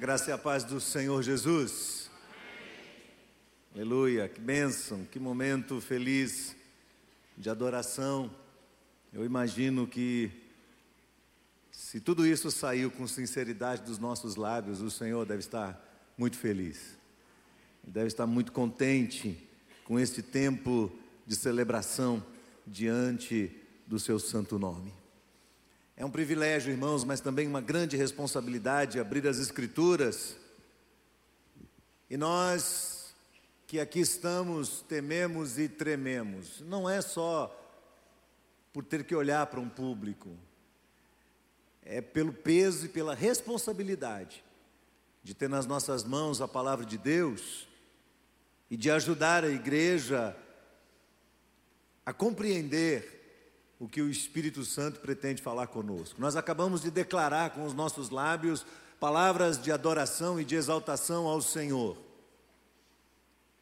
Graça e a paz do Senhor Jesus. Aleluia, que bênção, que momento feliz de adoração. Eu imagino que, se tudo isso saiu com sinceridade dos nossos lábios, o Senhor deve estar muito feliz, deve estar muito contente com este tempo de celebração diante do seu santo nome. É um privilégio, irmãos, mas também uma grande responsabilidade abrir as Escrituras. E nós que aqui estamos, tememos e trememos. Não é só por ter que olhar para um público, é pelo peso e pela responsabilidade de ter nas nossas mãos a palavra de Deus e de ajudar a igreja a compreender o que o Espírito Santo pretende falar conosco. Nós acabamos de declarar com os nossos lábios palavras de adoração e de exaltação ao Senhor.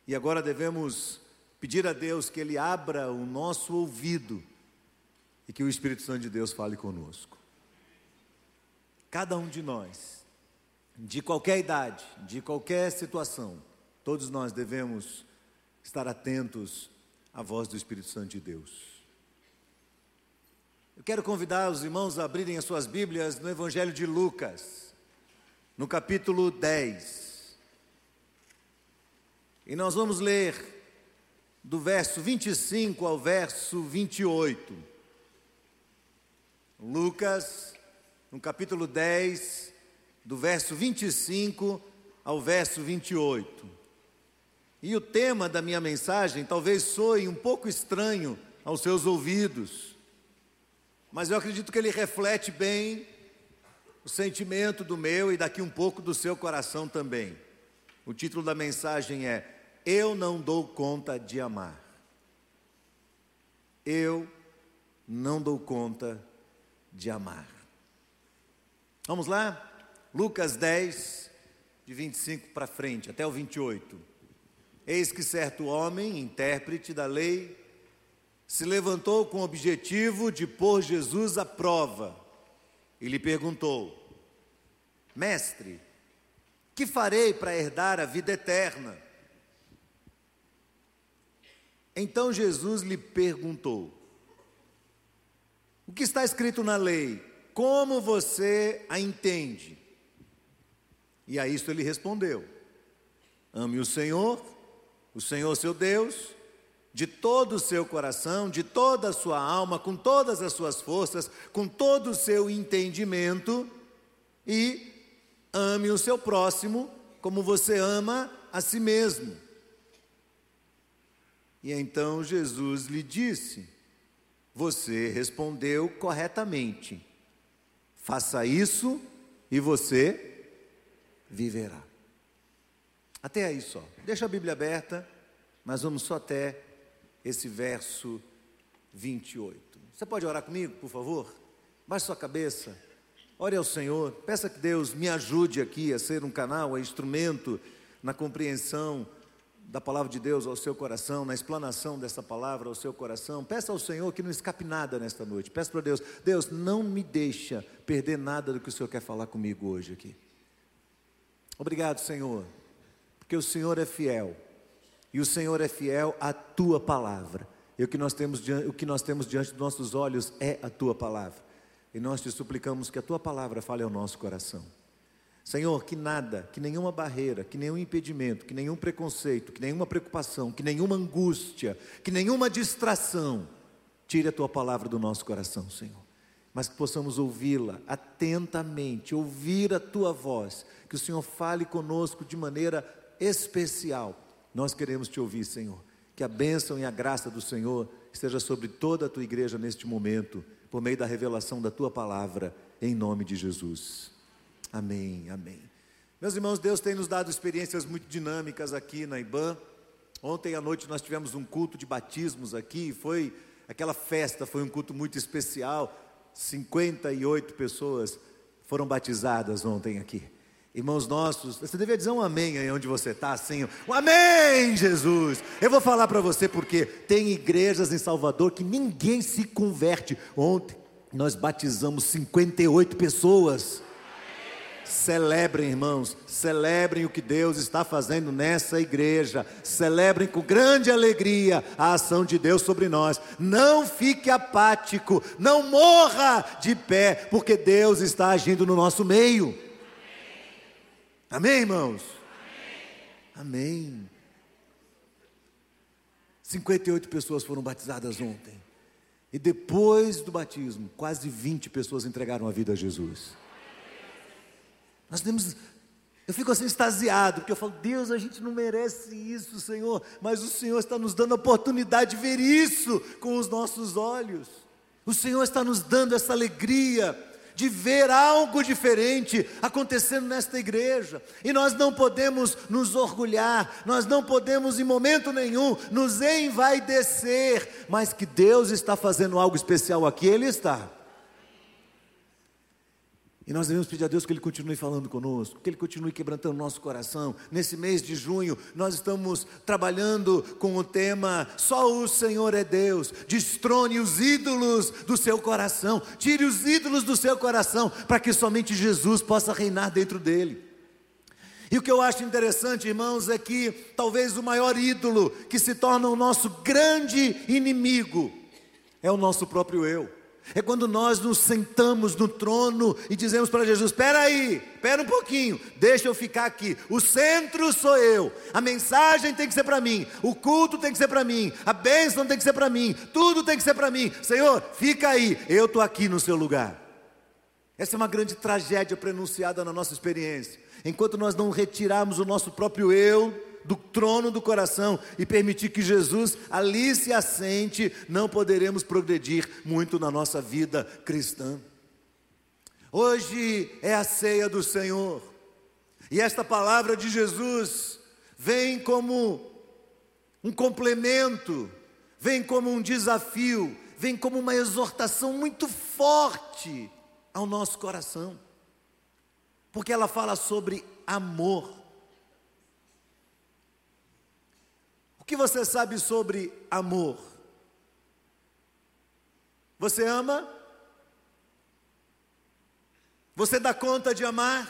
E agora devemos pedir a Deus que Ele abra o nosso ouvido e que o Espírito Santo de Deus fale conosco. Cada um de nós, de qualquer idade, de qualquer situação, todos nós devemos estar atentos à voz do Espírito Santo de Deus. Eu quero convidar os irmãos a abrirem as suas Bíblias no Evangelho de Lucas, no capítulo 10. E nós vamos ler do verso 25 ao verso 28. Lucas, no capítulo 10, do verso 25 ao verso 28. E o tema da minha mensagem talvez soe um pouco estranho aos seus ouvidos mas eu acredito que ele reflete bem o sentimento do meu e daqui um pouco do seu coração também. O título da mensagem é Eu não dou conta de amar. Eu não dou conta de amar. Vamos lá? Lucas 10, de 25 para frente, até o 28. Eis que certo homem, intérprete da lei, se levantou com o objetivo de pôr Jesus à prova e lhe perguntou: Mestre, que farei para herdar a vida eterna? Então Jesus lhe perguntou: O que está escrito na lei? Como você a entende? E a isso ele respondeu: Ame o Senhor, o Senhor seu Deus, de todo o seu coração, de toda a sua alma, com todas as suas forças, com todo o seu entendimento e ame o seu próximo como você ama a si mesmo. E então Jesus lhe disse: Você respondeu corretamente. Faça isso e você viverá. Até aí só. Deixa a Bíblia aberta, mas vamos só até esse verso 28. Você pode orar comigo, por favor? Baixe sua cabeça, ore ao Senhor, peça que Deus me ajude aqui a ser um canal, um instrumento na compreensão da palavra de Deus ao seu coração, na explanação dessa palavra ao seu coração. Peça ao Senhor que não escape nada nesta noite. Peça para Deus, Deus, não me deixa perder nada do que o Senhor quer falar comigo hoje aqui. Obrigado, Senhor, porque o Senhor é fiel e o Senhor é fiel à tua palavra. E o que nós temos, o que nós temos diante dos nossos olhos é a tua palavra. E nós te suplicamos que a tua palavra fale ao nosso coração. Senhor, que nada, que nenhuma barreira, que nenhum impedimento, que nenhum preconceito, que nenhuma preocupação, que nenhuma angústia, que nenhuma distração tire a tua palavra do nosso coração, Senhor. Mas que possamos ouvi-la atentamente, ouvir a tua voz, que o Senhor fale conosco de maneira especial nós queremos te ouvir, Senhor. Que a bênção e a graça do Senhor esteja sobre toda a tua igreja neste momento, por meio da revelação da tua palavra, em nome de Jesus. Amém, amém. Meus irmãos, Deus tem nos dado experiências muito dinâmicas aqui na IBAN. Ontem à noite nós tivemos um culto de batismos aqui, foi aquela festa, foi um culto muito especial. 58 pessoas foram batizadas ontem aqui. Irmãos nossos, você deveria dizer um amém aí onde você está, assim, um amém, Jesus. Eu vou falar para você porque tem igrejas em Salvador que ninguém se converte. Ontem nós batizamos 58 pessoas. Celebrem, irmãos, celebrem o que Deus está fazendo nessa igreja. Celebrem com grande alegria a ação de Deus sobre nós. Não fique apático, não morra de pé, porque Deus está agindo no nosso meio. Amém, irmãos? Amém. 58 pessoas foram batizadas ontem. E depois do batismo, quase 20 pessoas entregaram a vida a Jesus. Nós temos. Eu fico assim extasiado, porque eu falo, Deus, a gente não merece isso, Senhor, mas o Senhor está nos dando a oportunidade de ver isso com os nossos olhos. O Senhor está nos dando essa alegria de ver algo diferente acontecendo nesta igreja. E nós não podemos nos orgulhar, nós não podemos em momento nenhum nos envaidecer, mas que Deus está fazendo algo especial aqui, Ele está. E nós devemos pedir a Deus que Ele continue falando conosco, que Ele continue quebrantando o nosso coração. Nesse mês de junho, nós estamos trabalhando com o tema Só o Senhor é Deus. Destrone os ídolos do seu coração, tire os ídolos do seu coração, para que somente Jesus possa reinar dentro dele. E o que eu acho interessante, irmãos, é que talvez o maior ídolo que se torna o nosso grande inimigo é o nosso próprio eu. É quando nós nos sentamos no trono e dizemos para Jesus: espera aí, espera um pouquinho, deixa eu ficar aqui. O centro sou eu, a mensagem tem que ser para mim, o culto tem que ser para mim, a bênção tem que ser para mim, tudo tem que ser para mim. Senhor, fica aí, eu estou aqui no seu lugar. Essa é uma grande tragédia pronunciada na nossa experiência. Enquanto nós não retirarmos o nosso próprio eu, do trono do coração e permitir que Jesus ali se assente, não poderemos progredir muito na nossa vida cristã. Hoje é a ceia do Senhor, e esta palavra de Jesus vem como um complemento, vem como um desafio, vem como uma exortação muito forte ao nosso coração, porque ela fala sobre amor. Que você sabe sobre amor? Você ama? Você dá conta de amar?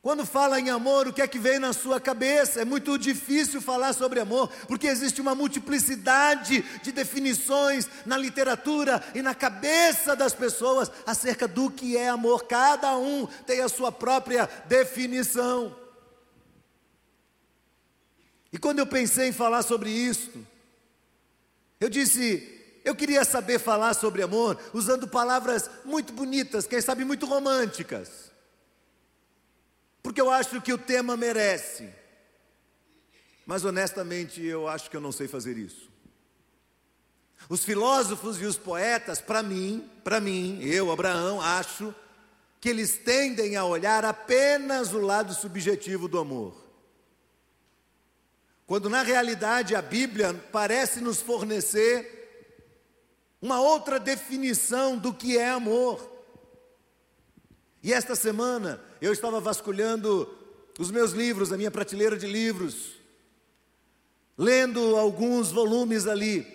Quando fala em amor, o que é que vem na sua cabeça? É muito difícil falar sobre amor, porque existe uma multiplicidade de definições na literatura e na cabeça das pessoas acerca do que é amor. Cada um tem a sua própria definição. E quando eu pensei em falar sobre isto, eu disse, eu queria saber falar sobre amor usando palavras muito bonitas, quem sabe muito românticas. Porque eu acho que o tema merece. Mas honestamente, eu acho que eu não sei fazer isso. Os filósofos e os poetas, para mim, para mim, eu, Abraão, acho que eles tendem a olhar apenas o lado subjetivo do amor. Quando na realidade a Bíblia parece nos fornecer uma outra definição do que é amor. E esta semana eu estava vasculhando os meus livros, a minha prateleira de livros, lendo alguns volumes ali.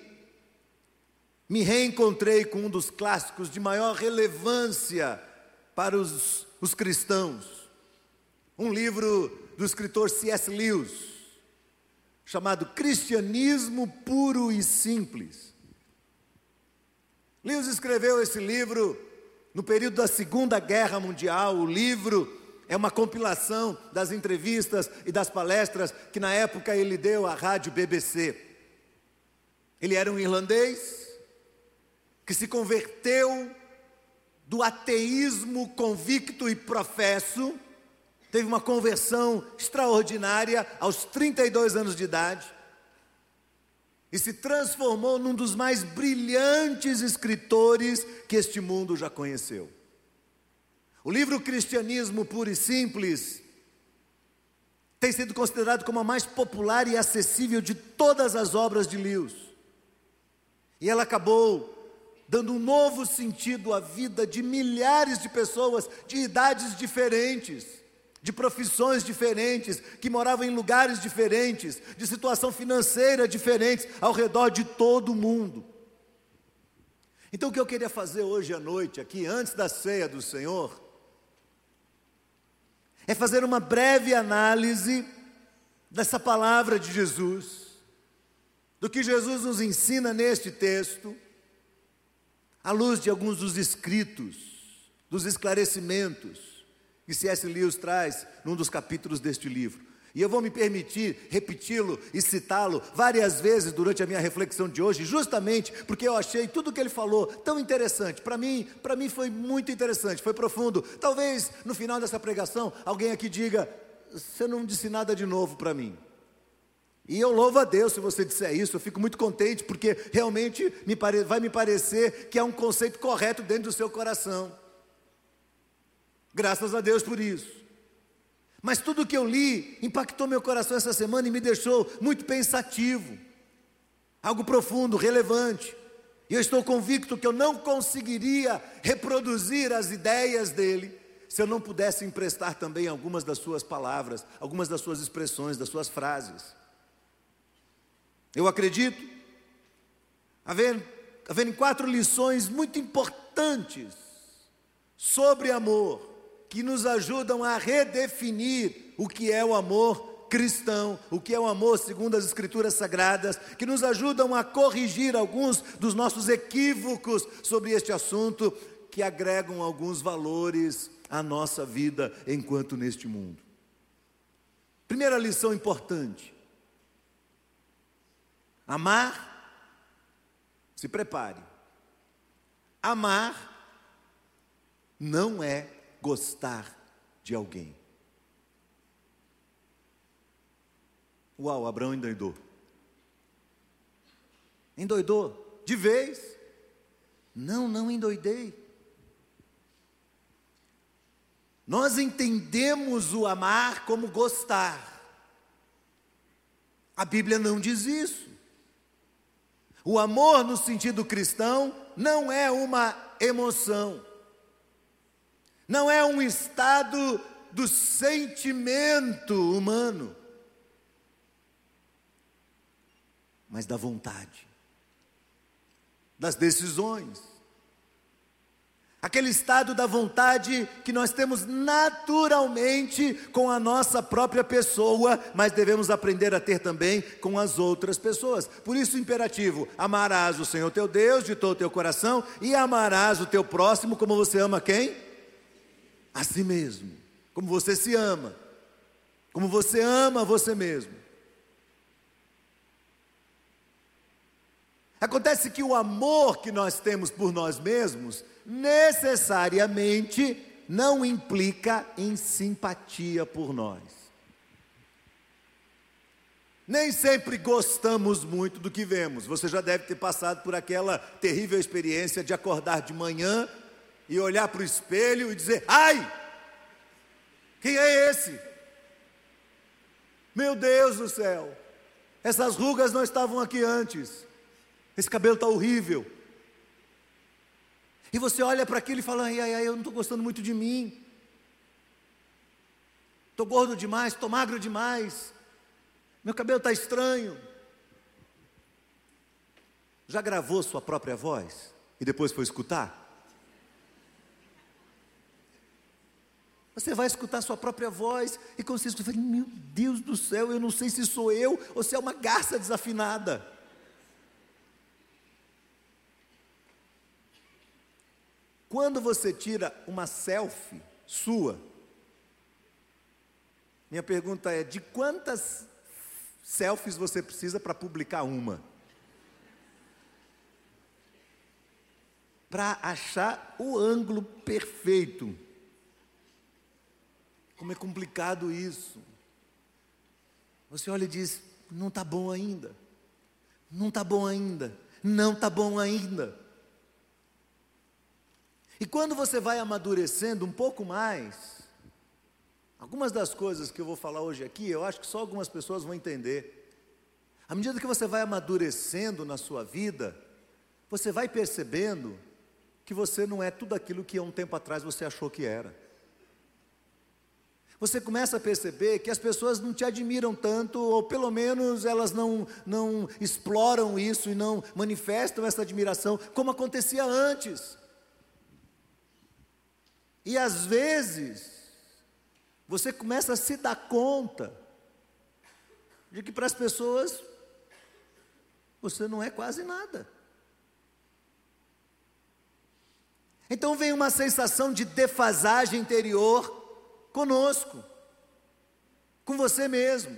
Me reencontrei com um dos clássicos de maior relevância para os, os cristãos. Um livro do escritor C.S. Lewis chamado Cristianismo Puro e Simples. Lewis escreveu esse livro no período da Segunda Guerra Mundial. O livro é uma compilação das entrevistas e das palestras que na época ele deu à rádio BBC. Ele era um irlandês que se converteu do ateísmo convicto e professo teve uma conversão extraordinária aos 32 anos de idade e se transformou num dos mais brilhantes escritores que este mundo já conheceu. O livro Cristianismo Puro e Simples tem sido considerado como a mais popular e acessível de todas as obras de Lewis. E ela acabou dando um novo sentido à vida de milhares de pessoas de idades diferentes de profissões diferentes, que moravam em lugares diferentes, de situação financeira diferentes, ao redor de todo o mundo. Então, o que eu queria fazer hoje à noite, aqui, antes da ceia do Senhor, é fazer uma breve análise dessa palavra de Jesus, do que Jesus nos ensina neste texto, à luz de alguns dos escritos, dos esclarecimentos que C.S. Lewis traz num dos capítulos deste livro. E eu vou me permitir repeti-lo e citá-lo várias vezes durante a minha reflexão de hoje, justamente porque eu achei tudo o que ele falou tão interessante. Para mim, para mim foi muito interessante, foi profundo. Talvez no final dessa pregação alguém aqui diga: "Você não disse nada de novo para mim". E eu louvo a Deus se você disser isso, eu fico muito contente, porque realmente me pare... vai me parecer que é um conceito correto dentro do seu coração. Graças a Deus por isso. Mas tudo que eu li impactou meu coração essa semana e me deixou muito pensativo. Algo profundo, relevante. E eu estou convicto que eu não conseguiria reproduzir as ideias dele se eu não pudesse emprestar também algumas das suas palavras, algumas das suas expressões, das suas frases. Eu acredito, havendo, havendo quatro lições muito importantes sobre amor, que nos ajudam a redefinir o que é o amor cristão, o que é o amor segundo as Escrituras Sagradas, que nos ajudam a corrigir alguns dos nossos equívocos sobre este assunto, que agregam alguns valores à nossa vida enquanto neste mundo. Primeira lição importante: Amar, se prepare. Amar não é gostar de alguém. Uau, Abraão endoidou. Endoidou? De vez? Não, não endoidei. Nós entendemos o amar como gostar. A Bíblia não diz isso. O amor, no sentido cristão, não é uma emoção, não é um estado do sentimento humano, mas da vontade, das decisões, Aquele estado da vontade que nós temos naturalmente com a nossa própria pessoa, mas devemos aprender a ter também com as outras pessoas. Por isso, o imperativo: amarás o Senhor teu Deus de todo o teu coração e amarás o teu próximo como você ama quem? A si mesmo. Como você se ama. Como você ama você mesmo. Acontece que o amor que nós temos por nós mesmos necessariamente não implica em simpatia por nós. Nem sempre gostamos muito do que vemos. Você já deve ter passado por aquela terrível experiência de acordar de manhã e olhar para o espelho e dizer: Ai, quem é esse? Meu Deus do céu, essas rugas não estavam aqui antes, esse cabelo está horrível. E você olha para aquilo e fala: ai, ai, ai, eu não estou gostando muito de mim. Estou gordo demais, estou magro demais. Meu cabelo está estranho. Já gravou sua própria voz e depois foi escutar? Você vai escutar sua própria voz e quando você meu Deus do céu, eu não sei se sou eu ou se é uma garça desafinada. Quando você tira uma selfie sua, minha pergunta é: de quantas selfies você precisa para publicar uma? Para achar o ângulo perfeito. Como é complicado isso. Você olha e diz: não está bom ainda, não está bom ainda, não está bom ainda. E quando você vai amadurecendo um pouco mais, algumas das coisas que eu vou falar hoje aqui, eu acho que só algumas pessoas vão entender. À medida que você vai amadurecendo na sua vida, você vai percebendo que você não é tudo aquilo que há um tempo atrás você achou que era. Você começa a perceber que as pessoas não te admiram tanto, ou pelo menos elas não, não exploram isso e não manifestam essa admiração como acontecia antes. E às vezes, você começa a se dar conta de que para as pessoas você não é quase nada. Então vem uma sensação de defasagem interior conosco, com você mesmo.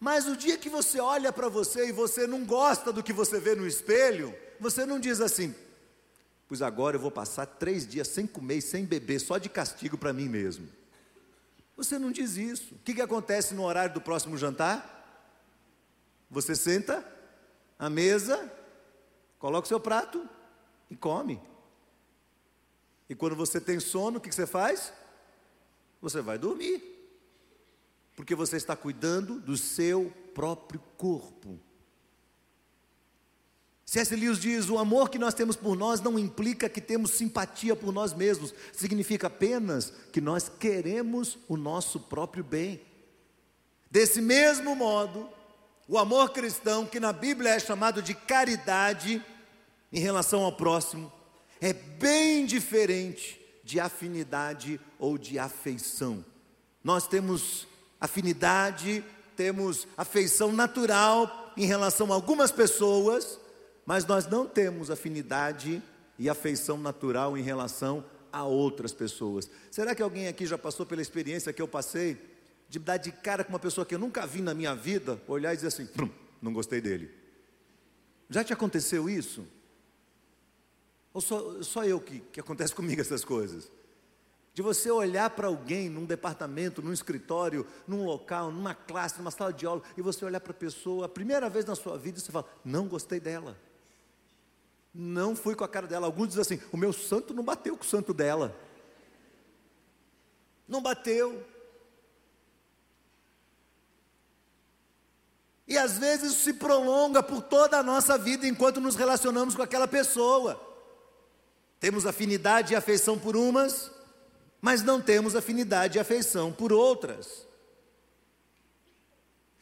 Mas o dia que você olha para você e você não gosta do que você vê no espelho, você não diz assim, pois agora eu vou passar três dias sem comer sem beber, só de castigo para mim mesmo. Você não diz isso. O que, que acontece no horário do próximo jantar? Você senta à mesa, coloca o seu prato e come. E quando você tem sono, o que você faz? Você vai dormir. Porque você está cuidando do seu próprio corpo. C.S. Lewis diz: o amor que nós temos por nós não implica que temos simpatia por nós mesmos, significa apenas que nós queremos o nosso próprio bem. Desse mesmo modo, o amor cristão, que na Bíblia é chamado de caridade em relação ao próximo, é bem diferente de afinidade ou de afeição. Nós temos afinidade, temos afeição natural em relação a algumas pessoas, mas nós não temos afinidade e afeição natural em relação a outras pessoas. Será que alguém aqui já passou pela experiência que eu passei de dar de cara com uma pessoa que eu nunca vi na minha vida, olhar e dizer assim: não gostei dele? Já te aconteceu isso? Ou só, só eu que, que acontece comigo essas coisas? De você olhar para alguém num departamento, num escritório, num local, numa classe, numa sala de aula, e você olhar para a pessoa, a primeira vez na sua vida, você fala: Não gostei dela. Não fui com a cara dela. Alguns dizem assim: O meu santo não bateu com o santo dela. Não bateu. E às vezes isso se prolonga por toda a nossa vida enquanto nos relacionamos com aquela pessoa. Temos afinidade e afeição por umas, mas não temos afinidade e afeição por outras.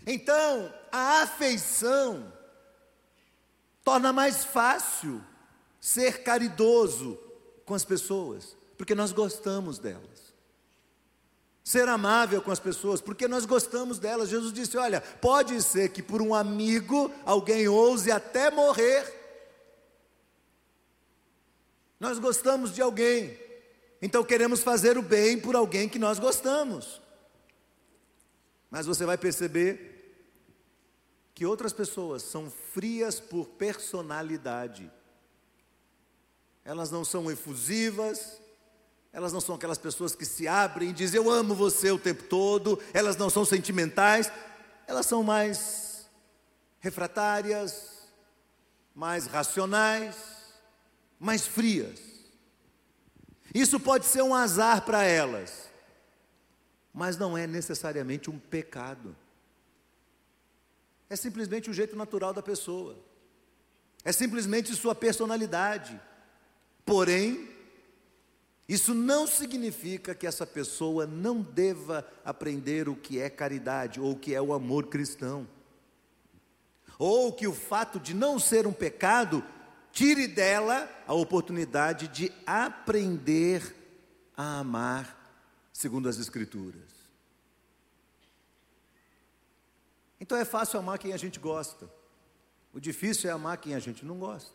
Então, a afeição torna mais fácil ser caridoso com as pessoas, porque nós gostamos delas. Ser amável com as pessoas, porque nós gostamos delas. Jesus disse: Olha, pode ser que por um amigo alguém ouse até morrer nós gostamos de alguém, então queremos fazer o bem por alguém que nós gostamos. Mas você vai perceber que outras pessoas são frias por personalidade. Elas não são efusivas, elas não são aquelas pessoas que se abrem e dizem eu amo você o tempo todo, elas não são sentimentais, elas são mais refratárias, mais racionais mais frias. Isso pode ser um azar para elas, mas não é necessariamente um pecado. É simplesmente o jeito natural da pessoa, é simplesmente sua personalidade. Porém, isso não significa que essa pessoa não deva aprender o que é caridade ou o que é o amor cristão. Ou que o fato de não ser um pecado Tire dela a oportunidade de aprender a amar segundo as Escrituras. Então é fácil amar quem a gente gosta. O difícil é amar quem a gente não gosta.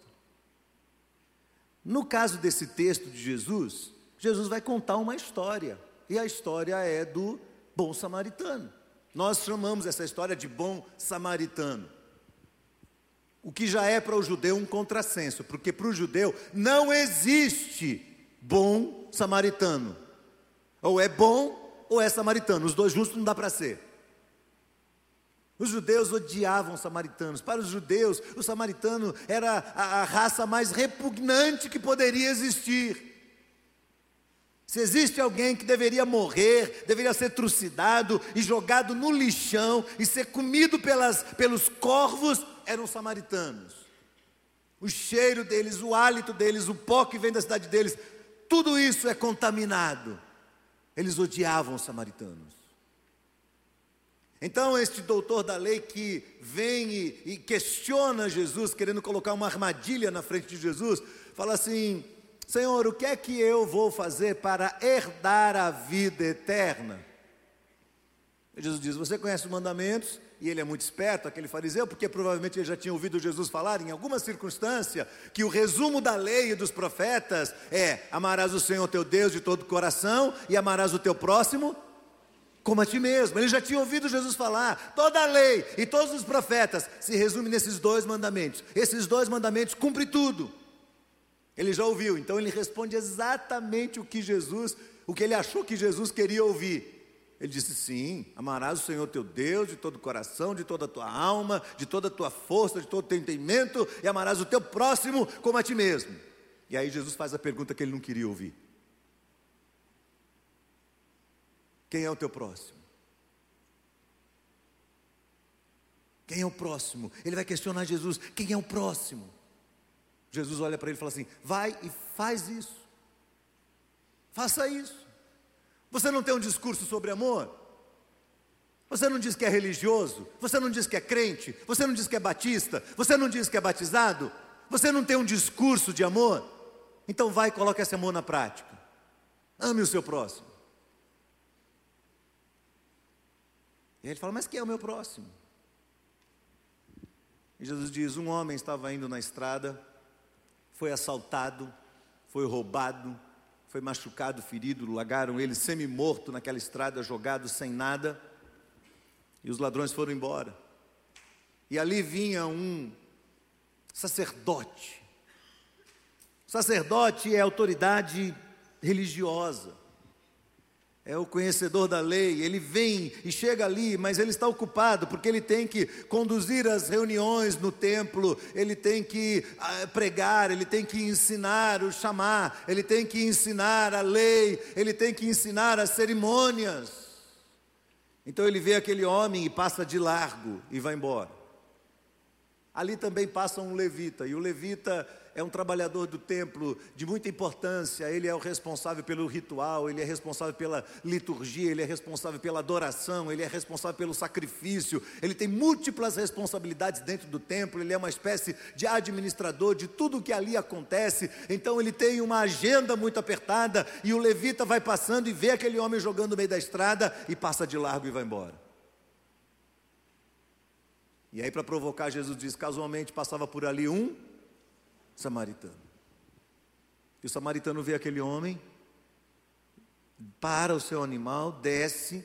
No caso desse texto de Jesus, Jesus vai contar uma história. E a história é do bom samaritano. Nós chamamos essa história de bom samaritano. O que já é para o judeu um contrassenso, porque para o judeu não existe bom samaritano. Ou é bom ou é samaritano, os dois juntos não dá para ser. Os judeus odiavam os samaritanos. Para os judeus, o samaritano era a, a raça mais repugnante que poderia existir. Se existe alguém que deveria morrer, deveria ser trucidado e jogado no lixão e ser comido pelas, pelos corvos, eram samaritanos. O cheiro deles, o hálito deles, o pó que vem da cidade deles, tudo isso é contaminado. Eles odiavam os samaritanos. Então, este doutor da lei que vem e, e, questiona Jesus, querendo colocar uma armadilha na frente de Jesus, fala assim: Senhor, o que é que eu vou fazer para herdar a vida eterna? E Jesus diz: Você conhece os mandamentos? E ele é muito esperto, aquele fariseu, porque provavelmente ele já tinha ouvido Jesus falar em alguma circunstância que o resumo da lei e dos profetas é: amarás o Senhor teu Deus de todo o coração e amarás o teu próximo como a ti mesmo. Ele já tinha ouvido Jesus falar. Toda a lei e todos os profetas se resume nesses dois mandamentos. Esses dois mandamentos cumprem tudo. Ele já ouviu, então ele responde exatamente o que Jesus, o que ele achou que Jesus queria ouvir. Ele disse: Sim, amarás o Senhor teu Deus de todo o coração, de toda a tua alma, de toda a tua força, de todo o teu entendimento, e amarás o teu próximo como a ti mesmo. E aí Jesus faz a pergunta que ele não queria ouvir: Quem é o teu próximo? Quem é o próximo? Ele vai questionar Jesus: Quem é o próximo? Jesus olha para ele e fala assim: Vai e faz isso. Faça isso. Você não tem um discurso sobre amor? Você não diz que é religioso? Você não diz que é crente? Você não diz que é batista? Você não diz que é batizado? Você não tem um discurso de amor? Então vai e coloque esse amor na prática. Ame o seu próximo. E ele fala: Mas quem é o meu próximo? E Jesus diz: Um homem estava indo na estrada, foi assaltado, foi roubado, foi machucado, ferido, largaram ele semi-morto naquela estrada, jogado sem nada, e os ladrões foram embora. E ali vinha um sacerdote. O sacerdote é autoridade religiosa é o conhecedor da lei, ele vem e chega ali, mas ele está ocupado, porque ele tem que conduzir as reuniões no templo, ele tem que ah, pregar, ele tem que ensinar o chamar, ele tem que ensinar a lei, ele tem que ensinar as cerimônias. Então ele vê aquele homem e passa de largo e vai embora. Ali também passa um levita, e o levita é um trabalhador do templo de muita importância, ele é o responsável pelo ritual, ele é responsável pela liturgia, ele é responsável pela adoração, ele é responsável pelo sacrifício, ele tem múltiplas responsabilidades dentro do templo, ele é uma espécie de administrador de tudo o que ali acontece, então ele tem uma agenda muito apertada e o levita vai passando e vê aquele homem jogando no meio da estrada e passa de largo e vai embora. E aí, para provocar, Jesus diz: casualmente passava por ali um samaritano. E o samaritano vê aquele homem, para o seu animal, desce,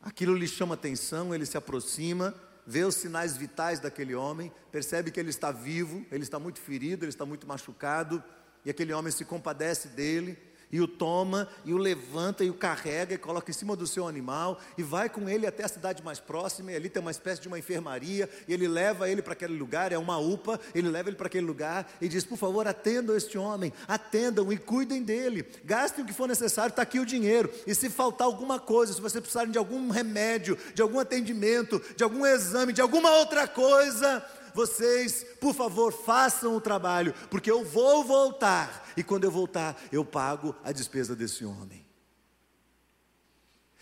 aquilo lhe chama atenção, ele se aproxima, vê os sinais vitais daquele homem, percebe que ele está vivo, ele está muito ferido, ele está muito machucado, e aquele homem se compadece dele e o toma, e o levanta, e o carrega, e coloca em cima do seu animal, e vai com ele até a cidade mais próxima, e ali tem uma espécie de uma enfermaria, e ele leva ele para aquele lugar, é uma UPA, ele leva ele para aquele lugar, e diz, por favor, atendam este homem, atendam e cuidem dele, gastem o que for necessário, está aqui o dinheiro, e se faltar alguma coisa, se vocês precisarem de algum remédio, de algum atendimento, de algum exame, de alguma outra coisa, vocês, por favor, façam o trabalho, porque eu vou voltar, e quando eu voltar, eu pago a despesa desse homem.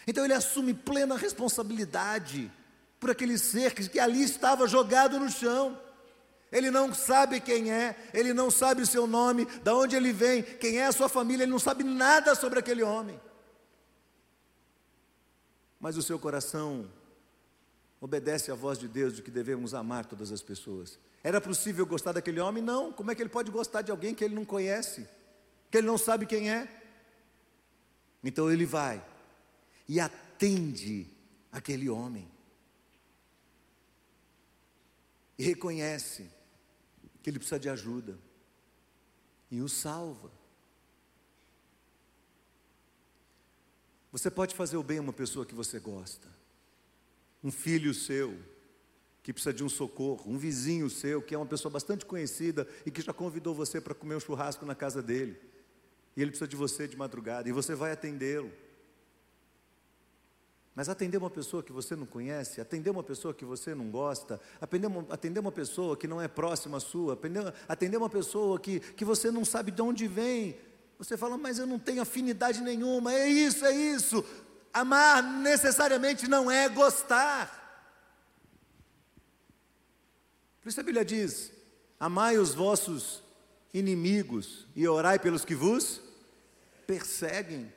Então ele assume plena responsabilidade por aquele ser que, que ali estava jogado no chão. Ele não sabe quem é, ele não sabe o seu nome, de onde ele vem, quem é a sua família, ele não sabe nada sobre aquele homem. Mas o seu coração obedece à voz de Deus de que devemos amar todas as pessoas. Era possível gostar daquele homem? Não. Como é que ele pode gostar de alguém que ele não conhece, que ele não sabe quem é? Então ele vai e atende aquele homem. E reconhece que ele precisa de ajuda. E o salva. Você pode fazer o bem a uma pessoa que você gosta um filho seu que precisa de um socorro, um vizinho seu que é uma pessoa bastante conhecida e que já convidou você para comer um churrasco na casa dele. E ele precisa de você de madrugada e você vai atendê-lo. Mas atender uma pessoa que você não conhece, atender uma pessoa que você não gosta, atender uma, atender uma pessoa que não é próxima sua, atender, atender uma pessoa que, que você não sabe de onde vem, Você fala, mas eu não tenho afinidade nenhuma. É isso, é isso. Amar necessariamente não é gostar. Por isso a Bíblia diz: Amai os vossos inimigos e orai pelos que vos perseguem.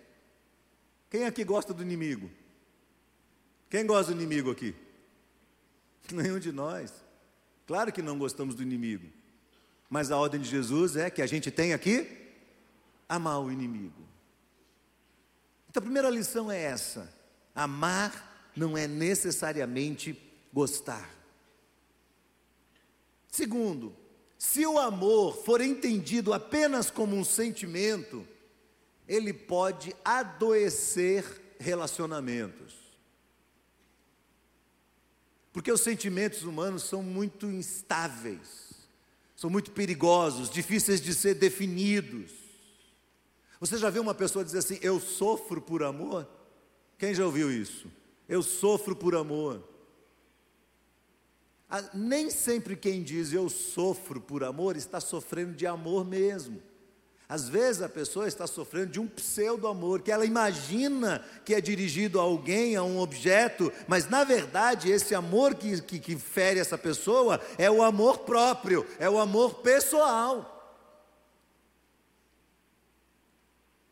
Quem aqui gosta do inimigo? Quem gosta do inimigo aqui? Nenhum de nós. Claro que não gostamos do inimigo. Mas a ordem de Jesus é que a gente tem aqui amar o inimigo. Então a primeira lição é essa: amar não é necessariamente gostar. Segundo, se o amor for entendido apenas como um sentimento, ele pode adoecer relacionamentos. Porque os sentimentos humanos são muito instáveis, são muito perigosos, difíceis de ser definidos. Você já viu uma pessoa dizer assim: Eu sofro por amor? Quem já ouviu isso? Eu sofro por amor. Ah, nem sempre quem diz eu sofro por amor está sofrendo de amor mesmo. Às vezes a pessoa está sofrendo de um pseudo-amor, que ela imagina que é dirigido a alguém, a um objeto, mas na verdade esse amor que, que, que fere essa pessoa é o amor próprio, é o amor pessoal.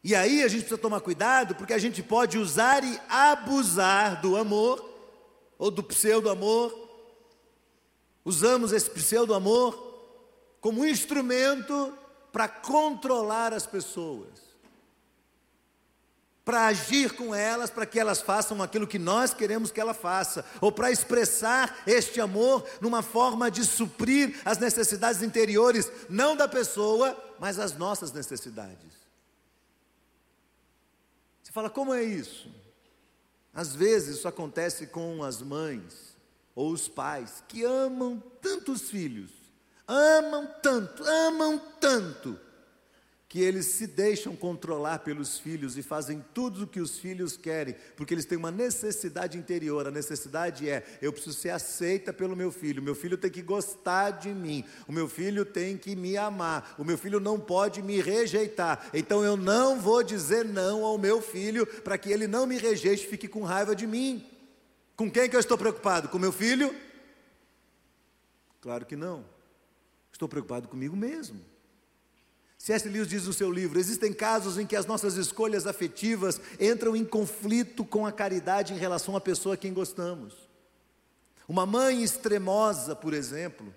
E aí a gente precisa tomar cuidado, porque a gente pode usar e abusar do amor, ou do pseudo-amor. Usamos esse pseudo-amor como instrumento para controlar as pessoas, para agir com elas, para que elas façam aquilo que nós queremos que ela faça, ou para expressar este amor numa forma de suprir as necessidades interiores, não da pessoa, mas as nossas necessidades. Você fala, como é isso? Às vezes isso acontece com as mães ou os pais que amam tanto os filhos, amam tanto, amam tanto, que eles se deixam controlar pelos filhos e fazem tudo o que os filhos querem, porque eles têm uma necessidade interior. A necessidade é: eu preciso ser aceita pelo meu filho, meu filho tem que gostar de mim, o meu filho tem que me amar, o meu filho não pode me rejeitar. Então eu não vou dizer não ao meu filho para que ele não me rejeite fique com raiva de mim. Com quem que eu estou preocupado? Com meu filho? Claro que não. Estou preocupado comigo mesmo. C.S. Lewis diz no seu livro: existem casos em que as nossas escolhas afetivas entram em conflito com a caridade em relação à pessoa a quem gostamos. Uma mãe extremosa, por exemplo,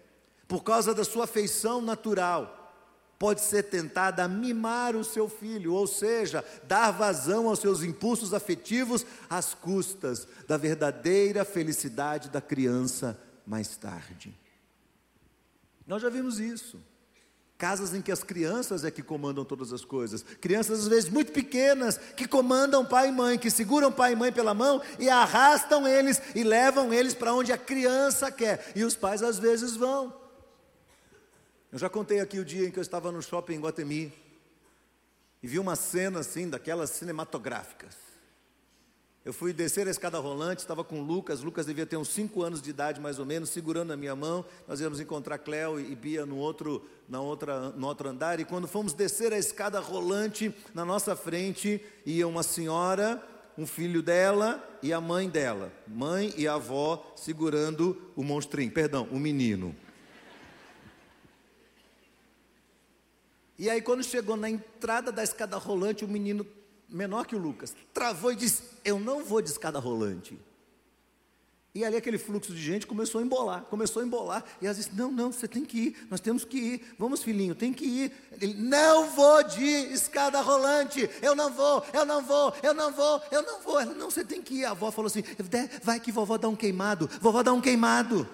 por causa da sua afeição natural, pode ser tentada a mimar o seu filho, ou seja, dar vazão aos seus impulsos afetivos às custas da verdadeira felicidade da criança mais tarde. Nós já vimos isso. Casas em que as crianças é que comandam todas as coisas. Crianças, às vezes, muito pequenas, que comandam pai e mãe, que seguram pai e mãe pela mão e arrastam eles e levam eles para onde a criança quer. E os pais, às vezes, vão. Eu já contei aqui o dia em que eu estava no shopping em Guatemi e vi uma cena assim, daquelas cinematográficas. Eu fui descer a escada rolante, estava com Lucas, Lucas devia ter uns 5 anos de idade mais ou menos, segurando a minha mão. Nós íamos encontrar Cléo e Bia no outro, na outra, no outro andar. E quando fomos descer a escada rolante, na nossa frente ia uma senhora, um filho dela e a mãe dela. Mãe e avó segurando o monstrinho, perdão, o menino. E aí, quando chegou na entrada da escada rolante, o menino menor que o Lucas, travou e disse: Eu não vou de escada rolante. E ali aquele fluxo de gente começou a embolar, começou a embolar. E ela disse: Não, não, você tem que ir, nós temos que ir. Vamos, filhinho, tem que ir. Ele: Não vou de escada rolante. Eu não vou, eu não vou, eu não vou, eu não vou. Ela: Não, você tem que ir. A avó falou assim: Vai que vovó dá um queimado. Vovó dá um queimado.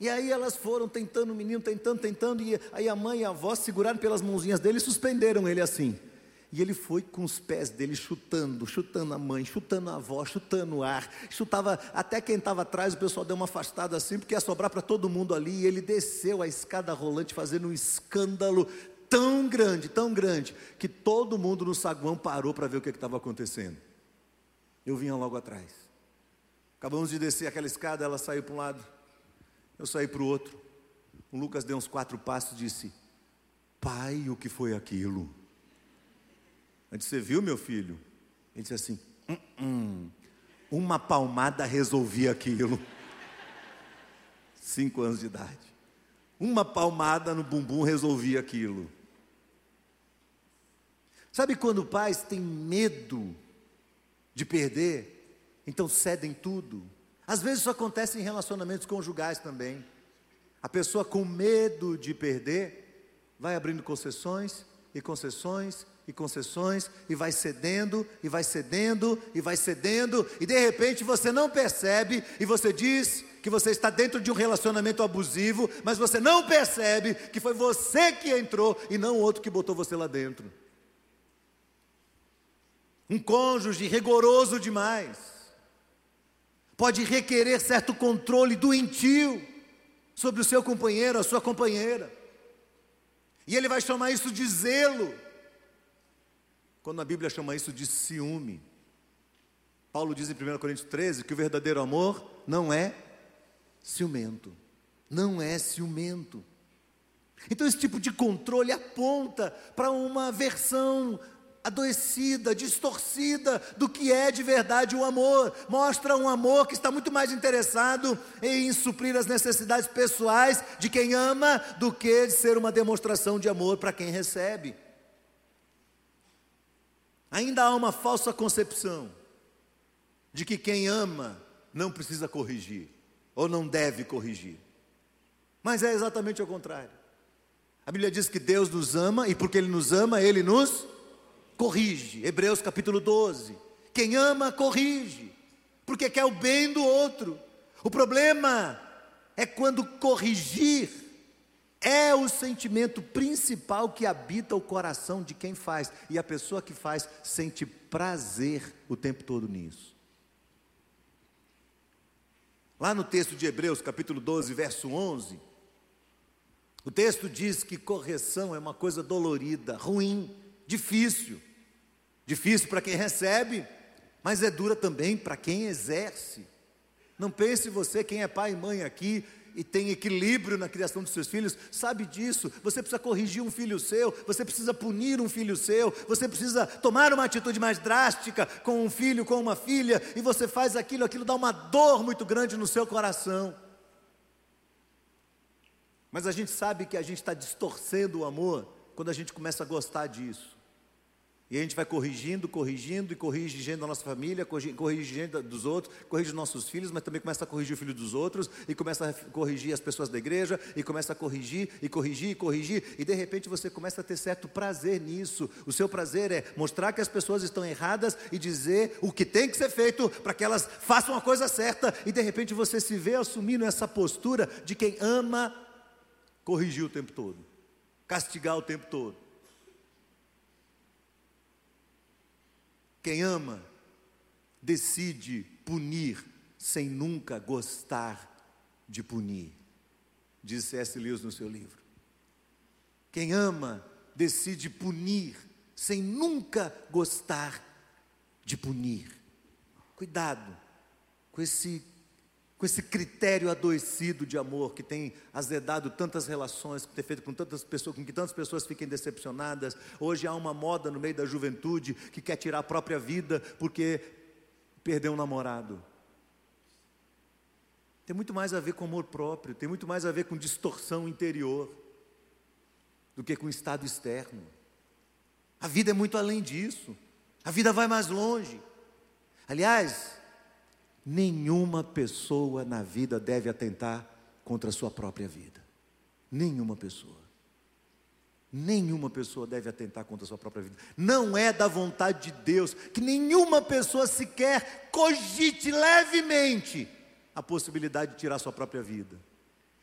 E aí elas foram tentando, o menino tentando, tentando, e aí a mãe e a avó seguraram pelas mãozinhas dele e suspenderam ele assim. E ele foi com os pés dele chutando, chutando a mãe, chutando a avó, chutando o ar, chutava até quem estava atrás, o pessoal deu uma afastada assim, porque ia sobrar para todo mundo ali, e ele desceu a escada rolante fazendo um escândalo tão grande, tão grande, que todo mundo no saguão parou para ver o que estava acontecendo. Eu vinha logo atrás. Acabamos de descer aquela escada, ela saiu para um lado, eu saí para o outro. O Lucas deu uns quatro passos e disse: Pai, o que foi aquilo? Antes você viu, meu filho? Ele disse assim: hum, hum. uma palmada resolvia aquilo. Cinco anos de idade. Uma palmada no bumbum resolvia aquilo. Sabe quando pais têm medo de perder, então cedem tudo? Às vezes isso acontece em relacionamentos conjugais também. A pessoa com medo de perder vai abrindo concessões e concessões e concessões e vai cedendo e vai cedendo e vai cedendo e de repente você não percebe e você diz que você está dentro de um relacionamento abusivo, mas você não percebe que foi você que entrou e não o outro que botou você lá dentro. Um cônjuge rigoroso demais pode requerer certo controle doentio sobre o seu companheiro, a sua companheira. E ele vai chamar isso de zelo, quando a Bíblia chama isso de ciúme. Paulo diz em 1 Coríntios 13 que o verdadeiro amor não é ciumento. Não é ciumento. Então, esse tipo de controle aponta para uma versão adoecida, distorcida do que é de verdade o amor. Mostra um amor que está muito mais interessado em suprir as necessidades pessoais de quem ama do que de ser uma demonstração de amor para quem recebe. Ainda há uma falsa concepção de que quem ama não precisa corrigir ou não deve corrigir. Mas é exatamente o contrário. A Bíblia diz que Deus nos ama e porque Ele nos ama, Ele nos corrige. Hebreus capítulo 12. Quem ama, corrige, porque quer o bem do outro. O problema é quando corrigir é o sentimento principal que habita o coração de quem faz, e a pessoa que faz sente prazer o tempo todo nisso. Lá no texto de Hebreus, capítulo 12, verso 11, o texto diz que correção é uma coisa dolorida, ruim, difícil. Difícil para quem recebe, mas é dura também para quem exerce. Não pense você, quem é pai e mãe aqui e tem equilíbrio na criação dos seus filhos, sabe disso. Você precisa corrigir um filho seu, você precisa punir um filho seu, você precisa tomar uma atitude mais drástica com um filho, com uma filha, e você faz aquilo, aquilo dá uma dor muito grande no seu coração. Mas a gente sabe que a gente está distorcendo o amor quando a gente começa a gostar disso. E a gente vai corrigindo, corrigindo e corrigindo a nossa família, corrigindo dos outros, corrige os nossos filhos, mas também começa a corrigir o filho dos outros, e começa a corrigir as pessoas da igreja, e começa a corrigir, e corrigir, e corrigir, e de repente você começa a ter certo prazer nisso. O seu prazer é mostrar que as pessoas estão erradas e dizer o que tem que ser feito para que elas façam a coisa certa, e de repente você se vê assumindo essa postura de quem ama corrigir o tempo todo, castigar o tempo todo. Quem ama, decide punir sem nunca gostar de punir, diz C.S. Lewis no seu livro. Quem ama, decide punir sem nunca gostar de punir. Cuidado com esse com esse critério adoecido de amor que tem azedado tantas relações, que tem feito com tantas pessoas, com que tantas pessoas fiquem decepcionadas. Hoje há uma moda no meio da juventude que quer tirar a própria vida porque perdeu um namorado. Tem muito mais a ver com amor próprio, tem muito mais a ver com distorção interior do que com estado externo. A vida é muito além disso. A vida vai mais longe. Aliás, Nenhuma pessoa na vida deve atentar contra a sua própria vida. Nenhuma pessoa. Nenhuma pessoa deve atentar contra a sua própria vida. Não é da vontade de Deus que nenhuma pessoa sequer cogite levemente a possibilidade de tirar a sua própria vida.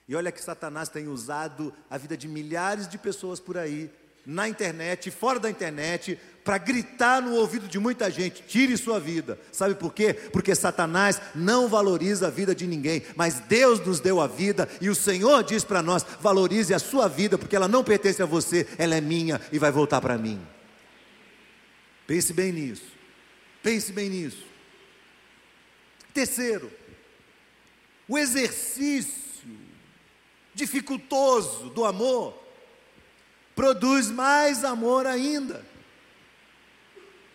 E olha que Satanás tem usado a vida de milhares de pessoas por aí na internet, fora da internet, para gritar no ouvido de muita gente: tire sua vida. Sabe por quê? Porque Satanás não valoriza a vida de ninguém, mas Deus nos deu a vida e o Senhor diz para nós: valorize a sua vida, porque ela não pertence a você, ela é minha e vai voltar para mim. Pense bem nisso. Pense bem nisso. Terceiro, o exercício dificultoso do amor produz mais amor ainda.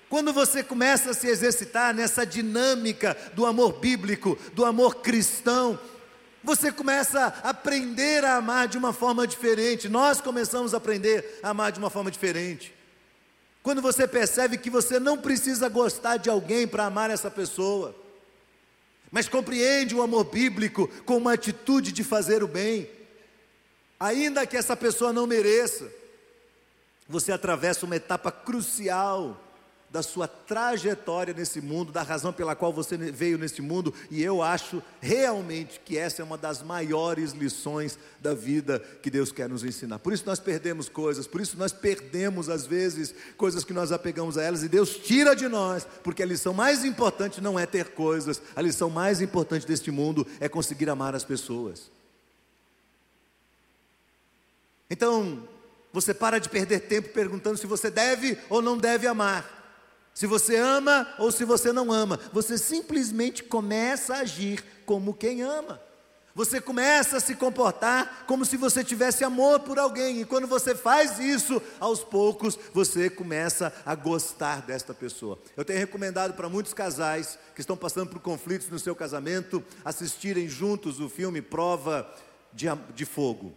Quando você começa a se exercitar nessa dinâmica do amor bíblico, do amor cristão, você começa a aprender a amar de uma forma diferente. Nós começamos a aprender a amar de uma forma diferente. Quando você percebe que você não precisa gostar de alguém para amar essa pessoa, mas compreende o amor bíblico com uma atitude de fazer o bem, ainda que essa pessoa não mereça, você atravessa uma etapa crucial da sua trajetória nesse mundo, da razão pela qual você veio nesse mundo, e eu acho realmente que essa é uma das maiores lições da vida que Deus quer nos ensinar. Por isso nós perdemos coisas, por isso nós perdemos às vezes coisas que nós apegamos a elas e Deus tira de nós, porque a lição mais importante não é ter coisas, a lição mais importante deste mundo é conseguir amar as pessoas. Então, você para de perder tempo perguntando se você deve ou não deve amar se você ama ou se você não ama. Você simplesmente começa a agir como quem ama. Você começa a se comportar como se você tivesse amor por alguém, e quando você faz isso, aos poucos você começa a gostar desta pessoa. Eu tenho recomendado para muitos casais que estão passando por conflitos no seu casamento assistirem juntos o filme Prova de, de Fogo.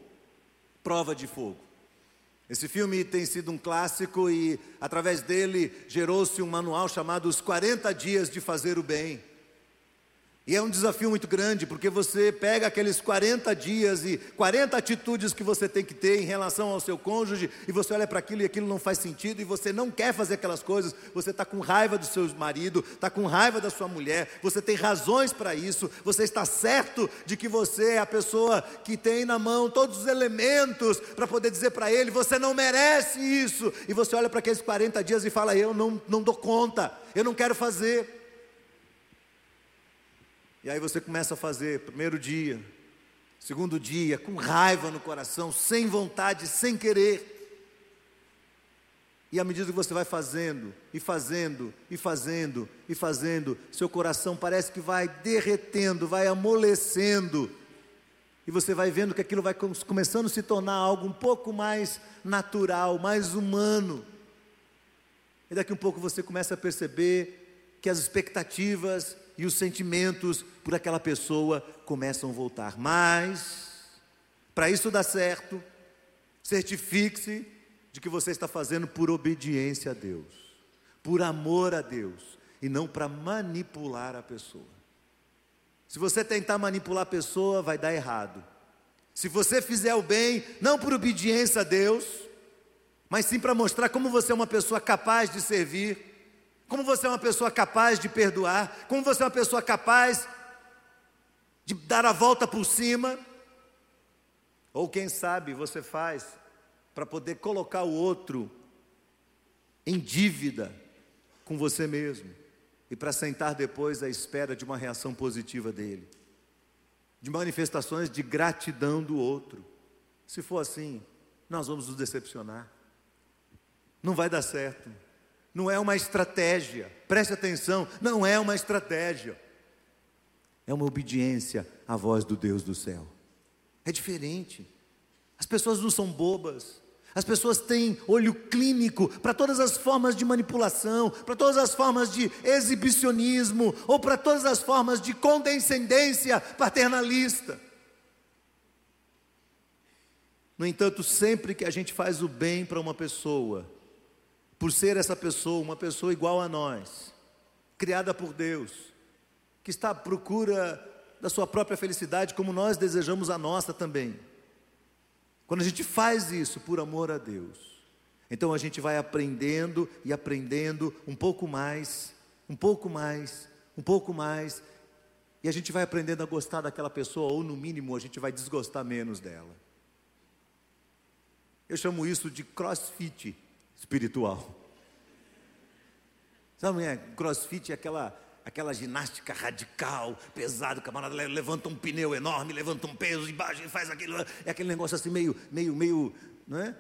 Prova de Fogo. Esse filme tem sido um clássico e, através dele, gerou-se um manual chamado Os 40 Dias de Fazer o Bem. E é um desafio muito grande, porque você pega aqueles 40 dias e 40 atitudes que você tem que ter em relação ao seu cônjuge, e você olha para aquilo e aquilo não faz sentido, e você não quer fazer aquelas coisas, você está com raiva do seu marido, está com raiva da sua mulher, você tem razões para isso, você está certo de que você é a pessoa que tem na mão todos os elementos para poder dizer para ele: você não merece isso, e você olha para aqueles 40 dias e fala: eu não, não dou conta, eu não quero fazer. E aí você começa a fazer, primeiro dia, segundo dia, com raiva no coração, sem vontade, sem querer. E à medida que você vai fazendo, e fazendo, e fazendo, e fazendo, seu coração parece que vai derretendo, vai amolecendo. E você vai vendo que aquilo vai começando a se tornar algo um pouco mais natural, mais humano. E daqui um pouco você começa a perceber que as expectativas e os sentimentos por aquela pessoa começam a voltar. Mas, para isso dar certo, certifique-se de que você está fazendo por obediência a Deus, por amor a Deus, e não para manipular a pessoa. Se você tentar manipular a pessoa, vai dar errado. Se você fizer o bem, não por obediência a Deus, mas sim para mostrar como você é uma pessoa capaz de servir, como você é uma pessoa capaz de perdoar, como você é uma pessoa capaz de dar a volta por cima, ou quem sabe você faz para poder colocar o outro em dívida com você mesmo e para sentar depois à espera de uma reação positiva dele, de manifestações de gratidão do outro. Se for assim, nós vamos nos decepcionar, não vai dar certo não é uma estratégia, preste atenção, não é uma estratégia, é uma obediência à voz do Deus do céu. É diferente. As pessoas não são bobas. As pessoas têm olho clínico para todas as formas de manipulação, para todas as formas de exibicionismo, ou para todas as formas de condescendência paternalista. No entanto, sempre que a gente faz o bem para uma pessoa, por ser essa pessoa, uma pessoa igual a nós, criada por Deus, que está à procura da sua própria felicidade, como nós desejamos a nossa também. Quando a gente faz isso por amor a Deus, então a gente vai aprendendo e aprendendo um pouco mais, um pouco mais, um pouco mais, e a gente vai aprendendo a gostar daquela pessoa, ou no mínimo a gente vai desgostar menos dela. Eu chamo isso de crossfit espiritual. Sabe, é, crossfit é aquela, aquela ginástica radical, pesado, o camarada levanta um pneu enorme, levanta um peso embaixo e faz aquilo, é aquele negócio assim meio, meio, meio, não é?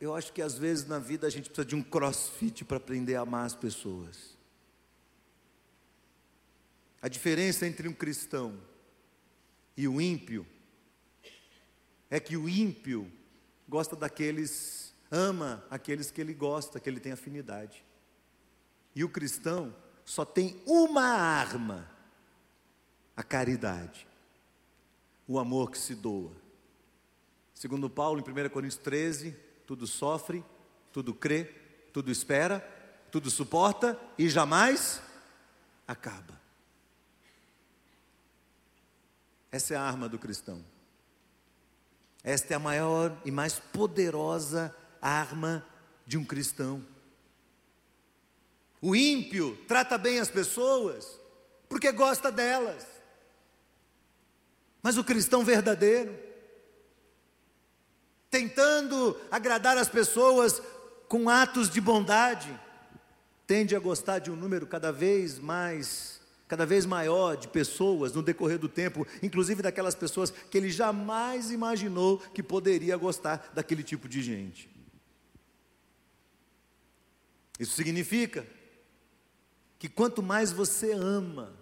Eu acho que às vezes na vida a gente precisa de um crossfit para aprender a amar as pessoas. A diferença entre um cristão e o ímpio é que o ímpio gosta daqueles ama aqueles que ele gosta, que ele tem afinidade. E o cristão só tem uma arma: a caridade, o amor que se doa. Segundo Paulo, em 1 Coríntios 13, tudo sofre, tudo crê, tudo espera, tudo suporta e jamais acaba. Essa é a arma do cristão. Esta é a maior e mais poderosa arma de um cristão. O ímpio trata bem as pessoas porque gosta delas. Mas o cristão verdadeiro, tentando agradar as pessoas com atos de bondade, tende a gostar de um número cada vez mais, cada vez maior de pessoas no decorrer do tempo, inclusive daquelas pessoas que ele jamais imaginou que poderia gostar daquele tipo de gente. Isso significa que quanto mais você ama,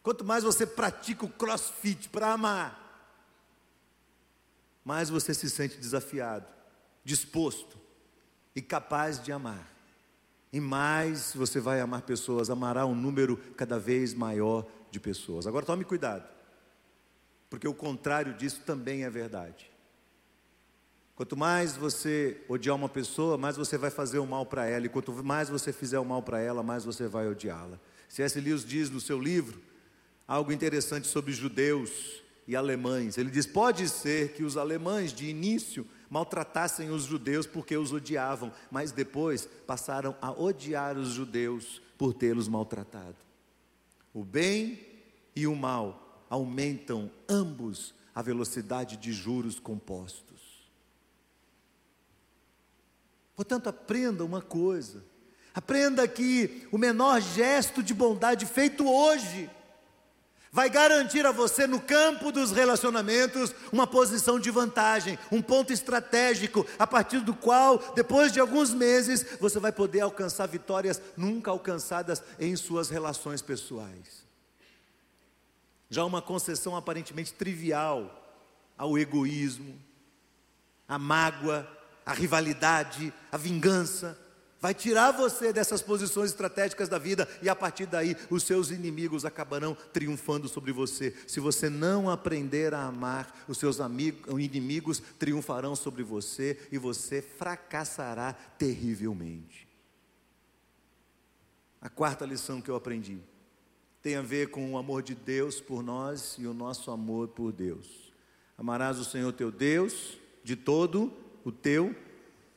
quanto mais você pratica o crossfit para amar, mais você se sente desafiado, disposto e capaz de amar. E mais você vai amar pessoas, amará um número cada vez maior de pessoas. Agora tome cuidado, porque o contrário disso também é verdade. Quanto mais você odiar uma pessoa, mais você vai fazer o mal para ela, e quanto mais você fizer o mal para ela, mais você vai odiá-la. C.S. Lewis diz no seu livro algo interessante sobre judeus e alemães. Ele diz: pode ser que os alemães de início maltratassem os judeus porque os odiavam, mas depois passaram a odiar os judeus por tê-los maltratado. O bem e o mal aumentam ambos a velocidade de juros compostos. Portanto, aprenda uma coisa. Aprenda que o menor gesto de bondade feito hoje vai garantir a você no campo dos relacionamentos uma posição de vantagem, um ponto estratégico a partir do qual, depois de alguns meses, você vai poder alcançar vitórias nunca alcançadas em suas relações pessoais. Já uma concessão aparentemente trivial ao egoísmo, à mágoa, a rivalidade, a vingança, vai tirar você dessas posições estratégicas da vida e a partir daí os seus inimigos acabarão triunfando sobre você. Se você não aprender a amar, os seus amigos, inimigos triunfarão sobre você e você fracassará terrivelmente. A quarta lição que eu aprendi tem a ver com o amor de Deus por nós e o nosso amor por Deus. Amarás o Senhor teu Deus de todo o teu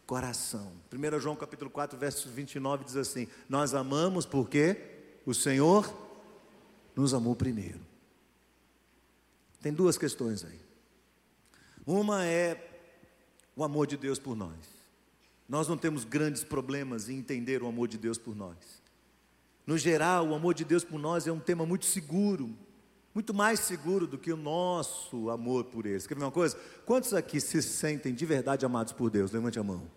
coração. 1 João capítulo 4, verso 29 diz assim: Nós amamos porque o Senhor nos amou primeiro. Tem duas questões aí. Uma é o amor de Deus por nós. Nós não temos grandes problemas em entender o amor de Deus por nós. No geral, o amor de Deus por nós é um tema muito seguro, muito mais seguro do que o nosso amor por Ele. Quer ver uma coisa? Quantos aqui se sentem de verdade amados por Deus? Levante a mão.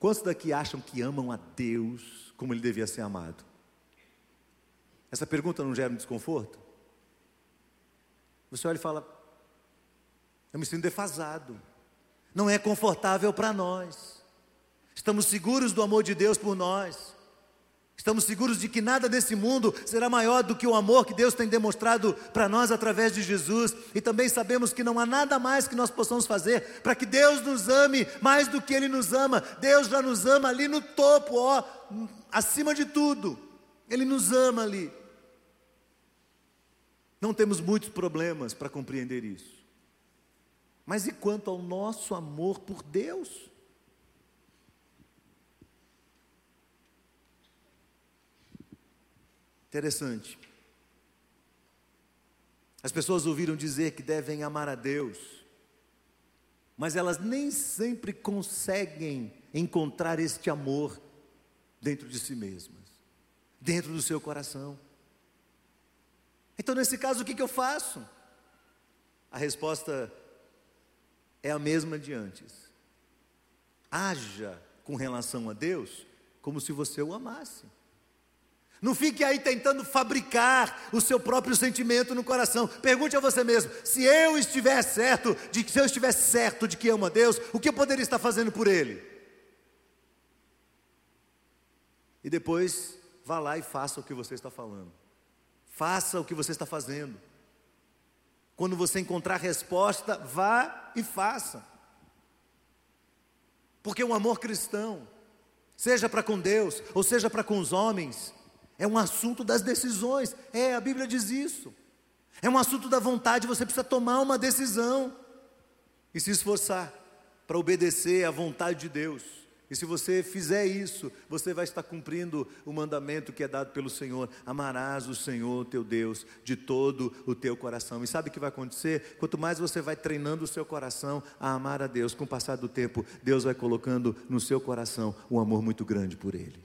Quantos daqui acham que amam a Deus como Ele devia ser amado? Essa pergunta não gera um desconforto? Você olha e fala: Eu me sinto defasado. Não é confortável para nós. Estamos seguros do amor de Deus por nós. Estamos seguros de que nada desse mundo será maior do que o amor que Deus tem demonstrado para nós através de Jesus, e também sabemos que não há nada mais que nós possamos fazer para que Deus nos ame mais do que Ele nos ama. Deus já nos ama ali no topo, ó, acima de tudo. Ele nos ama ali. Não temos muitos problemas para compreender isso. Mas e quanto ao nosso amor por Deus? Interessante. As pessoas ouviram dizer que devem amar a Deus, mas elas nem sempre conseguem encontrar este amor dentro de si mesmas, dentro do seu coração. Então, nesse caso, o que, que eu faço? A resposta é a mesma de antes. Haja com relação a Deus como se você o amasse. Não fique aí tentando fabricar o seu próprio sentimento no coração. Pergunte a você mesmo: se eu estiver certo, de que se eu estiver certo de que amo a Deus, o que eu poderia estar fazendo por Ele? E depois vá lá e faça o que você está falando. Faça o que você está fazendo. Quando você encontrar resposta, vá e faça. Porque o amor cristão, seja para com Deus ou seja para com os homens, é um assunto das decisões. É, a Bíblia diz isso. É um assunto da vontade, você precisa tomar uma decisão e se esforçar para obedecer à vontade de Deus. E se você fizer isso, você vai estar cumprindo o mandamento que é dado pelo Senhor: amarás o Senhor teu Deus de todo o teu coração. E sabe o que vai acontecer? Quanto mais você vai treinando o seu coração a amar a Deus, com o passar do tempo, Deus vai colocando no seu coração um amor muito grande por Ele.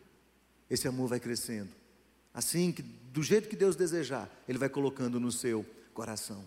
Esse amor vai crescendo. Assim, que, do jeito que Deus desejar, Ele vai colocando no seu coração.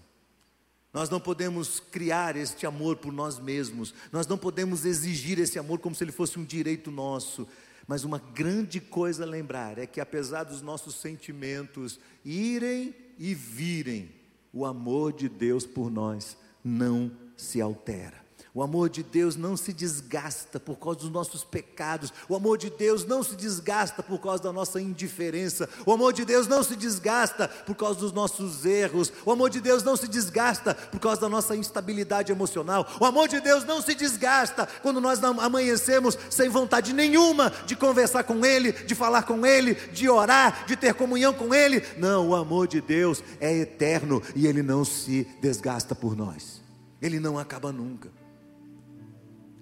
Nós não podemos criar este amor por nós mesmos, nós não podemos exigir esse amor como se ele fosse um direito nosso. Mas uma grande coisa a lembrar é que, apesar dos nossos sentimentos irem e virem, o amor de Deus por nós não se altera. O amor de Deus não se desgasta por causa dos nossos pecados. O amor de Deus não se desgasta por causa da nossa indiferença. O amor de Deus não se desgasta por causa dos nossos erros. O amor de Deus não se desgasta por causa da nossa instabilidade emocional. O amor de Deus não se desgasta quando nós amanhecemos sem vontade nenhuma de conversar com Ele, de falar com Ele, de orar, de ter comunhão com Ele. Não, o amor de Deus é eterno e ele não se desgasta por nós. Ele não acaba nunca.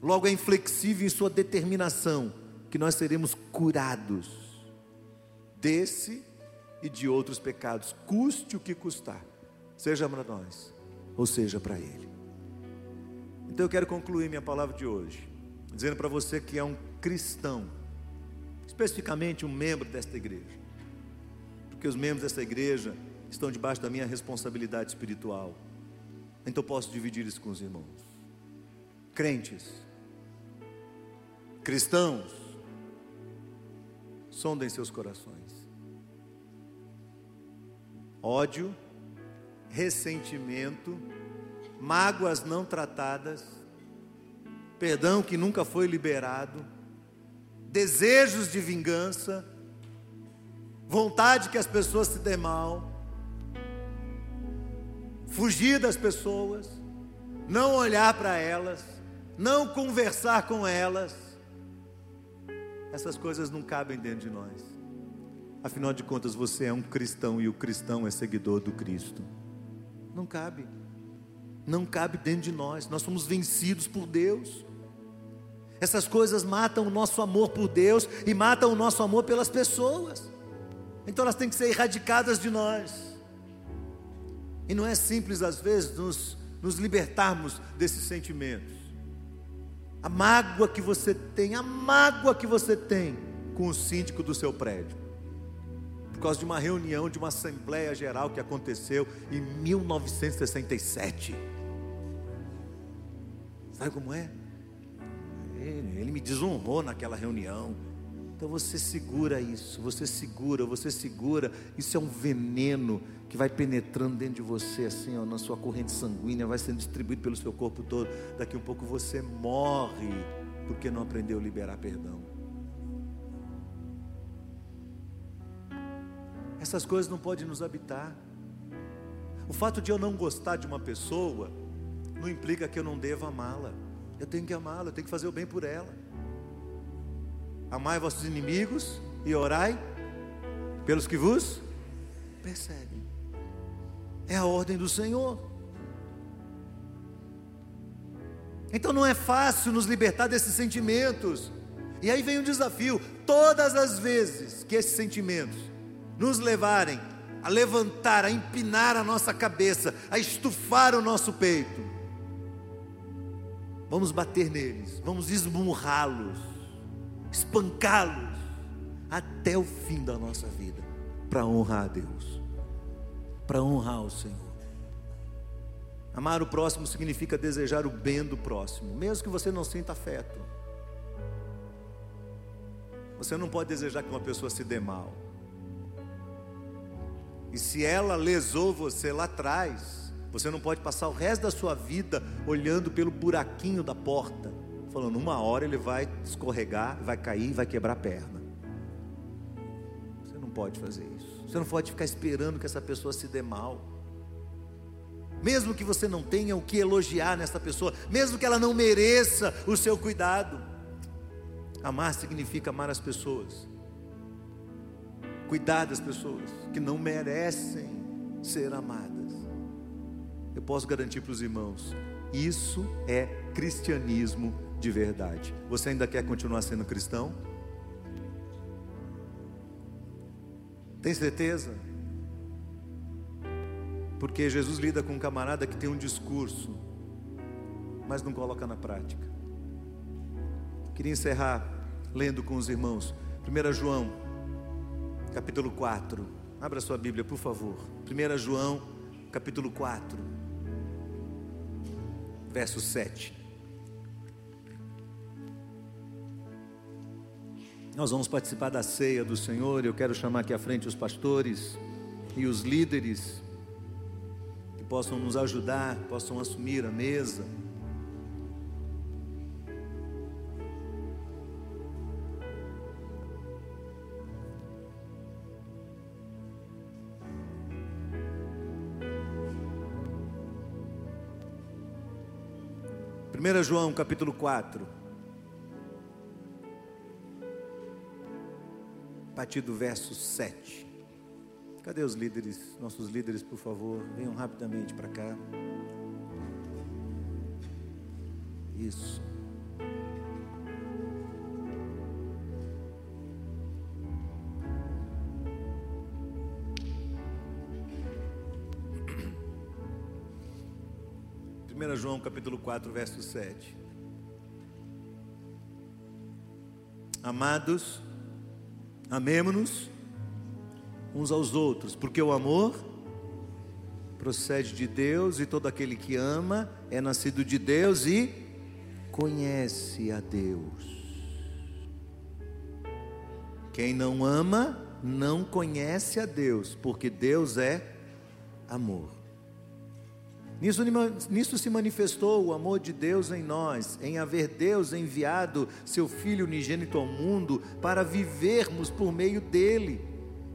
Logo é inflexível em sua determinação que nós seremos curados desse e de outros pecados, custe o que custar, seja para nós ou seja para Ele. Então eu quero concluir minha palavra de hoje, dizendo para você que é um cristão, especificamente um membro desta igreja, porque os membros desta igreja estão debaixo da minha responsabilidade espiritual, então posso dividir isso com os irmãos. Crentes, Cristãos, sondem seus corações. Ódio, ressentimento, mágoas não tratadas, perdão que nunca foi liberado, desejos de vingança, vontade que as pessoas se dêem mal, fugir das pessoas, não olhar para elas, não conversar com elas, essas coisas não cabem dentro de nós. Afinal de contas, você é um cristão e o cristão é seguidor do Cristo. Não cabe. Não cabe dentro de nós. Nós somos vencidos por Deus. Essas coisas matam o nosso amor por Deus e matam o nosso amor pelas pessoas. Então elas têm que ser erradicadas de nós. E não é simples, às vezes, nos, nos libertarmos desses sentimentos a mágoa que você tem, a mágoa que você tem com o síndico do seu prédio. Por causa de uma reunião, de uma assembleia geral que aconteceu em 1967. Sabe como é? Ele, ele me desonrou naquela reunião. Então você segura isso, você segura, você segura. Isso é um veneno que vai penetrando dentro de você, assim, ó, na sua corrente sanguínea, vai sendo distribuído pelo seu corpo todo. Daqui um pouco você morre, porque não aprendeu a liberar perdão. Essas coisas não podem nos habitar. O fato de eu não gostar de uma pessoa não implica que eu não devo amá-la. Eu tenho que amá-la, eu tenho que fazer o bem por ela. Amai vossos inimigos e orai pelos que vos perseguem. É a ordem do Senhor. Então não é fácil nos libertar desses sentimentos. E aí vem um desafio: todas as vezes que esses sentimentos nos levarem a levantar, a empinar a nossa cabeça, a estufar o nosso peito, vamos bater neles, vamos esmurrá-los, espancá-los até o fim da nossa vida, para honrar a Deus para honrar o Senhor. Amar o próximo significa desejar o bem do próximo, mesmo que você não sinta afeto. Você não pode desejar que uma pessoa se dê mal. E se ela lesou você lá atrás, você não pode passar o resto da sua vida olhando pelo buraquinho da porta, falando, uma hora ele vai escorregar, vai cair, vai quebrar a perna. Você não pode fazer isso. Você não pode ficar esperando que essa pessoa se dê mal. Mesmo que você não tenha o que elogiar nessa pessoa, mesmo que ela não mereça o seu cuidado. Amar significa amar as pessoas cuidar das pessoas que não merecem ser amadas. Eu posso garantir para os irmãos, isso é cristianismo de verdade. Você ainda quer continuar sendo cristão? Tem certeza? Porque Jesus lida com um camarada que tem um discurso, mas não coloca na prática. Queria encerrar lendo com os irmãos. 1 João capítulo 4. Abra sua Bíblia, por favor. 1 João, capítulo 4, verso 7. Nós vamos participar da ceia do Senhor. Eu quero chamar aqui à frente os pastores e os líderes que possam nos ajudar, possam assumir a mesa. 1 João capítulo 4. Partir do verso 7. Cadê os líderes? Nossos líderes, por favor, venham rapidamente para cá. Isso. 1 João capítulo 4, verso 7. Amados, amemo-nos uns aos outros, porque o amor procede de Deus e todo aquele que ama é nascido de Deus e conhece a Deus. Quem não ama não conhece a Deus, porque Deus é amor. Nisso, nisso, se manifestou o amor de Deus em nós, em haver Deus enviado seu Filho unigênito ao mundo para vivermos por meio dele.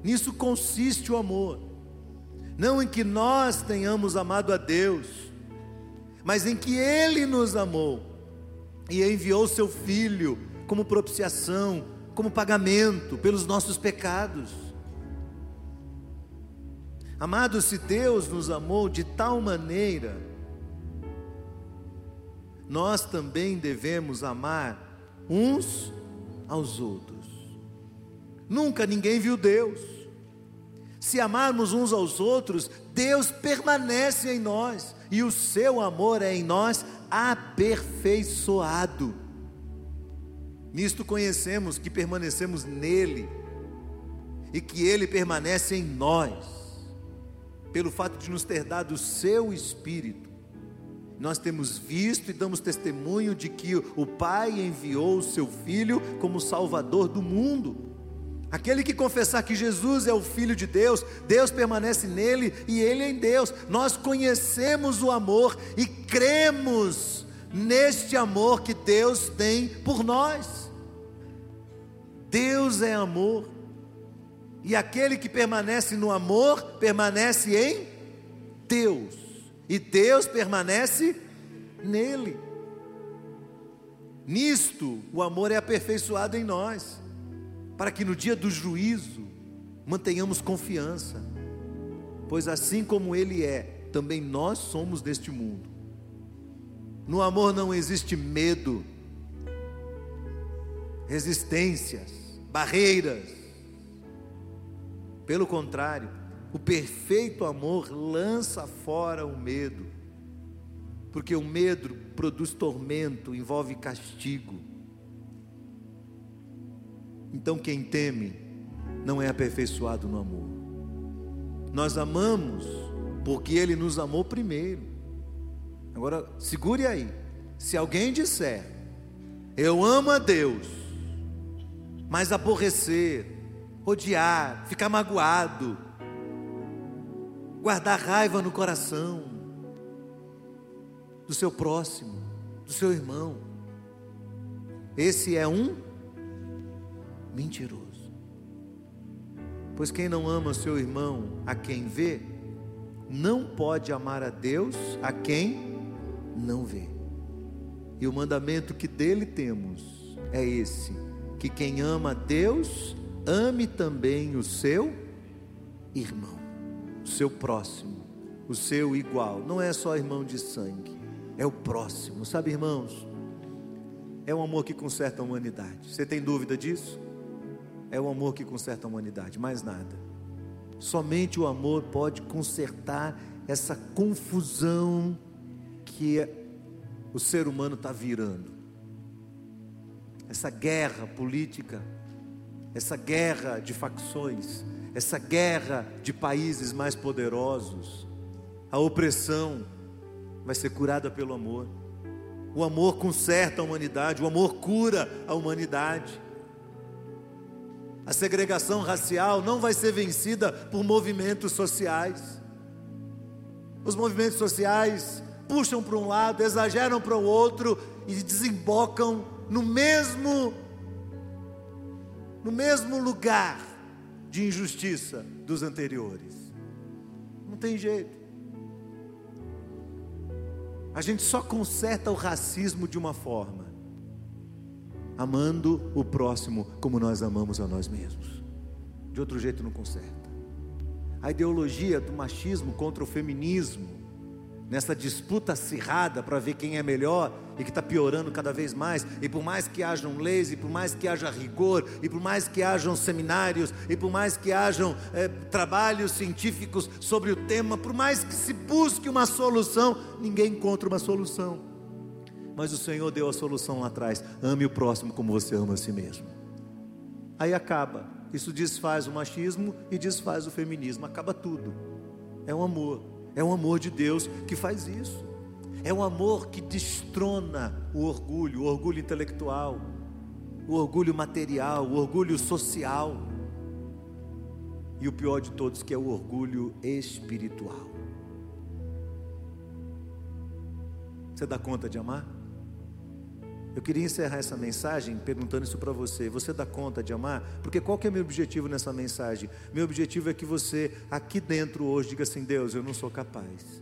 Nisso consiste o amor. Não em que nós tenhamos amado a Deus, mas em que Ele nos amou e enviou seu Filho como propiciação, como pagamento pelos nossos pecados. Amados, se Deus nos amou de tal maneira, nós também devemos amar uns aos outros. Nunca ninguém viu Deus. Se amarmos uns aos outros, Deus permanece em nós e o seu amor é em nós aperfeiçoado. Nisto conhecemos que permanecemos nele e que ele permanece em nós pelo fato de nos ter dado o seu Espírito, nós temos visto e damos testemunho de que o Pai enviou o seu Filho como Salvador do mundo. Aquele que confessar que Jesus é o Filho de Deus, Deus permanece nele e ele em Deus. Nós conhecemos o amor e cremos neste amor que Deus tem por nós. Deus é amor. E aquele que permanece no amor, permanece em Deus. E Deus permanece nele. Nisto, o amor é aperfeiçoado em nós, para que no dia do juízo mantenhamos confiança, pois assim como Ele é, também nós somos deste mundo. No amor não existe medo, resistências, barreiras, pelo contrário, o perfeito amor lança fora o medo, porque o medo produz tormento, envolve castigo. Então, quem teme não é aperfeiçoado no amor. Nós amamos porque Ele nos amou primeiro. Agora, segure aí. Se alguém disser, eu amo a Deus, mas aborrecer, odiar, ficar magoado, guardar raiva no coração do seu próximo, do seu irmão. Esse é um mentiroso. Pois quem não ama seu irmão a quem vê, não pode amar a Deus a quem não vê. E o mandamento que dele temos é esse: que quem ama a Deus, ame também o seu irmão, o seu próximo, o seu igual. Não é só irmão de sangue, é o próximo. Sabe, irmãos? É um amor que conserta a humanidade. Você tem dúvida disso? É o amor que conserta a humanidade, mais nada. Somente o amor pode consertar essa confusão que o ser humano está virando. Essa guerra política, essa guerra de facções, essa guerra de países mais poderosos, a opressão vai ser curada pelo amor. O amor conserta a humanidade, o amor cura a humanidade. A segregação racial não vai ser vencida por movimentos sociais. Os movimentos sociais puxam para um lado, exageram para o outro e desembocam no mesmo no mesmo lugar de injustiça dos anteriores. Não tem jeito. A gente só conserta o racismo de uma forma: amando o próximo como nós amamos a nós mesmos. De outro jeito não conserta. A ideologia do machismo contra o feminismo nessa disputa acirrada para ver quem é melhor e que está piorando cada vez mais. E por mais que hajam leis, e por mais que haja rigor, e por mais que hajam seminários, e por mais que hajam é, trabalhos científicos sobre o tema, por mais que se busque uma solução, ninguém encontra uma solução. Mas o Senhor deu a solução lá atrás: ame o próximo como você ama a si mesmo. Aí acaba. Isso desfaz o machismo e desfaz o feminismo. Acaba tudo. É um amor. É o amor de Deus que faz isso. É o amor que destrona o orgulho, o orgulho intelectual, o orgulho material, o orgulho social. E o pior de todos, que é o orgulho espiritual. Você dá conta de amar? Eu queria encerrar essa mensagem perguntando isso para você. Você dá conta de amar? Porque qual que é meu objetivo nessa mensagem? Meu objetivo é que você aqui dentro hoje diga assim: Deus, eu não sou capaz.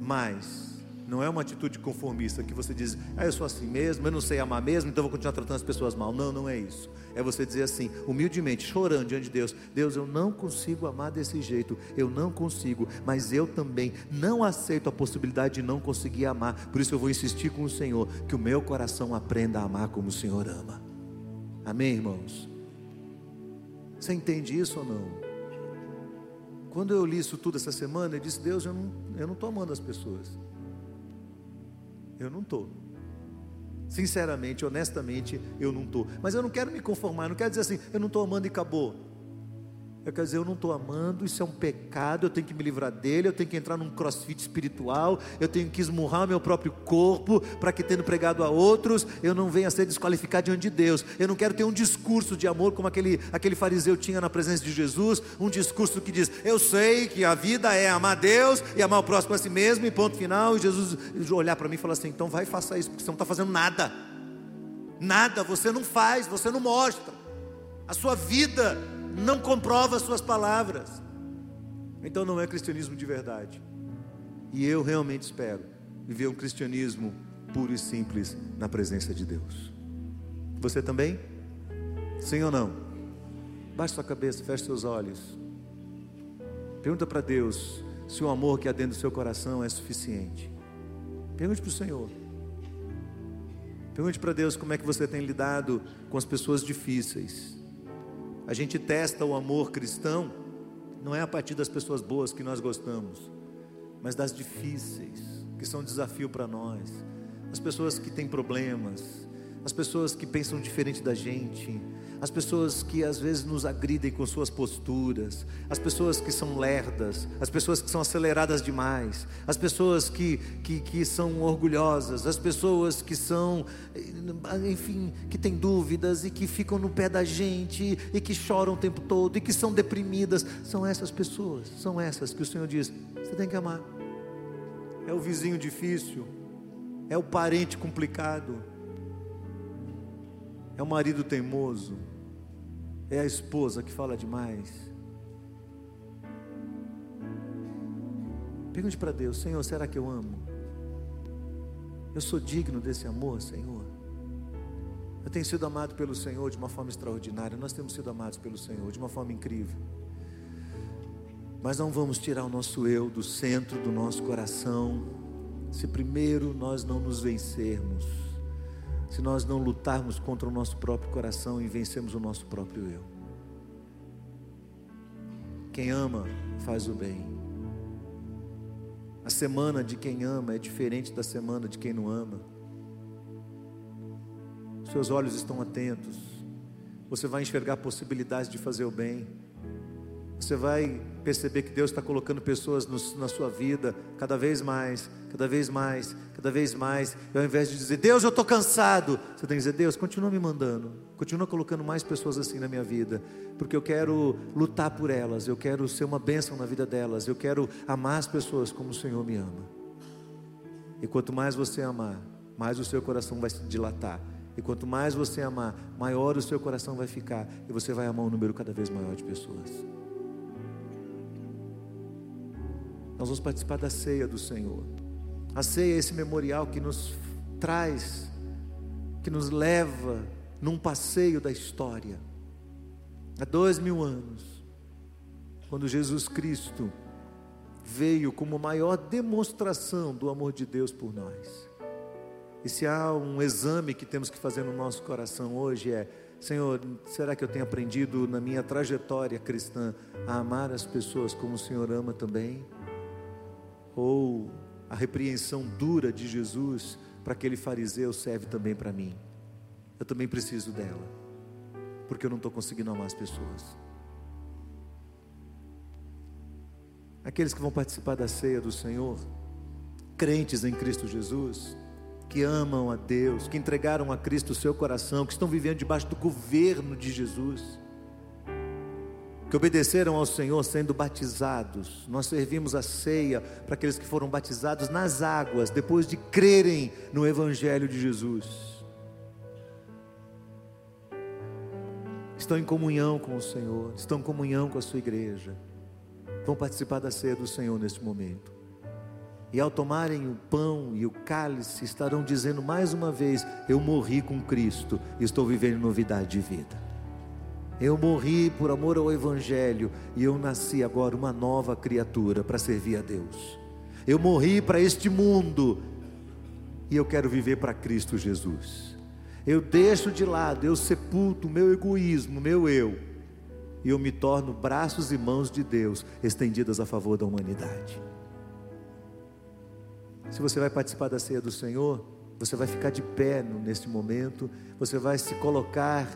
Mas não é uma atitude conformista que você diz, ah, eu sou assim mesmo, eu não sei amar mesmo, então vou continuar tratando as pessoas mal. Não, não é isso. É você dizer assim, humildemente, chorando diante de Deus: Deus, eu não consigo amar desse jeito, eu não consigo, mas eu também não aceito a possibilidade de não conseguir amar. Por isso eu vou insistir com o Senhor, que o meu coração aprenda a amar como o Senhor ama. Amém, irmãos? Você entende isso ou não? Quando eu li isso tudo essa semana, eu disse: Deus, eu não estou amando as pessoas. Eu não estou. Sinceramente, honestamente, eu não estou. Mas eu não quero me conformar, não quero dizer assim, eu não estou amando e acabou. Eu quero dizer, eu não estou amando, isso é um pecado, eu tenho que me livrar dele, eu tenho que entrar num crossfit espiritual, eu tenho que esmurrar meu próprio corpo, para que tendo pregado a outros, eu não venha a ser desqualificado diante de Deus. Eu não quero ter um discurso de amor como aquele, aquele fariseu tinha na presença de Jesus, um discurso que diz, eu sei que a vida é amar Deus e amar o próximo a si mesmo, e ponto final, e Jesus olhar para mim e falar assim, então vai faça isso, porque você não está fazendo nada. Nada, você não faz, você não mostra. A sua vida não comprova as suas palavras. Então não é cristianismo de verdade. E eu realmente espero viver um cristianismo puro e simples na presença de Deus. Você também? Sim ou não? Baixe sua cabeça, feche seus olhos. Pergunta para Deus se o amor que há dentro do seu coração é suficiente. Pergunte para o Senhor. Pergunte para Deus como é que você tem lidado com as pessoas difíceis. A gente testa o amor cristão, não é a partir das pessoas boas que nós gostamos, mas das difíceis, que são desafio para nós. As pessoas que têm problemas, as pessoas que pensam diferente da gente, as pessoas que às vezes nos agridem com suas posturas, as pessoas que são lerdas, as pessoas que são aceleradas demais, as pessoas que, que, que são orgulhosas, as pessoas que são, enfim, que têm dúvidas e que ficam no pé da gente e que choram o tempo todo e que são deprimidas. São essas pessoas, são essas que o Senhor diz: você tem que amar. É o vizinho difícil, é o parente complicado, é o marido teimoso é a esposa que fala demais. Pergunte para Deus: Senhor, será que eu amo? Eu sou digno desse amor, Senhor? Eu tenho sido amado pelo Senhor de uma forma extraordinária. Nós temos sido amados pelo Senhor de uma forma incrível. Mas não vamos tirar o nosso eu do centro do nosso coração, se primeiro nós não nos vencermos se nós não lutarmos contra o nosso próprio coração e vencermos o nosso próprio eu. Quem ama faz o bem. A semana de quem ama é diferente da semana de quem não ama. Seus olhos estão atentos. Você vai enxergar possibilidades de fazer o bem. Você vai perceber que Deus está colocando pessoas no, na sua vida cada vez mais, cada vez mais, cada vez mais. E ao invés de dizer, Deus, eu estou cansado, você tem que dizer, Deus, continua me mandando, continua colocando mais pessoas assim na minha vida, porque eu quero lutar por elas, eu quero ser uma bênção na vida delas, eu quero amar as pessoas como o Senhor me ama. E quanto mais você amar, mais o seu coração vai se dilatar. E quanto mais você amar, maior o seu coração vai ficar. E você vai amar um número cada vez maior de pessoas. Nós vamos participar da ceia do Senhor. A ceia é esse memorial que nos traz, que nos leva num passeio da história. Há dois mil anos, quando Jesus Cristo veio como maior demonstração do amor de Deus por nós. E se há um exame que temos que fazer no nosso coração hoje é: Senhor, será que eu tenho aprendido na minha trajetória cristã a amar as pessoas como o Senhor ama também? Ou a repreensão dura de Jesus para aquele fariseu serve também para mim. Eu também preciso dela, porque eu não estou conseguindo amar as pessoas. Aqueles que vão participar da ceia do Senhor, crentes em Cristo Jesus, que amam a Deus, que entregaram a Cristo o seu coração, que estão vivendo debaixo do governo de Jesus, que obedeceram ao Senhor sendo batizados. Nós servimos a ceia para aqueles que foram batizados nas águas, depois de crerem no Evangelho de Jesus. Estão em comunhão com o Senhor, estão em comunhão com a sua igreja. Vão participar da ceia do Senhor neste momento. E ao tomarem o pão e o cálice, estarão dizendo mais uma vez: Eu morri com Cristo e estou vivendo novidade de vida. Eu morri por amor ao Evangelho e eu nasci agora uma nova criatura para servir a Deus. Eu morri para este mundo e eu quero viver para Cristo Jesus. Eu deixo de lado, eu sepulto meu egoísmo, meu eu, e eu me torno braços e mãos de Deus estendidas a favor da humanidade. Se você vai participar da ceia do Senhor, você vai ficar de pé neste momento, você vai se colocar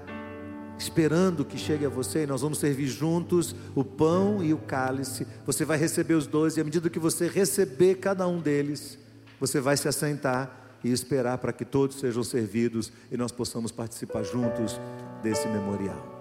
esperando que chegue a você, e nós vamos servir juntos o pão e o cálice. Você vai receber os dois, e à medida que você receber cada um deles, você vai se assentar e esperar para que todos sejam servidos e nós possamos participar juntos desse memorial.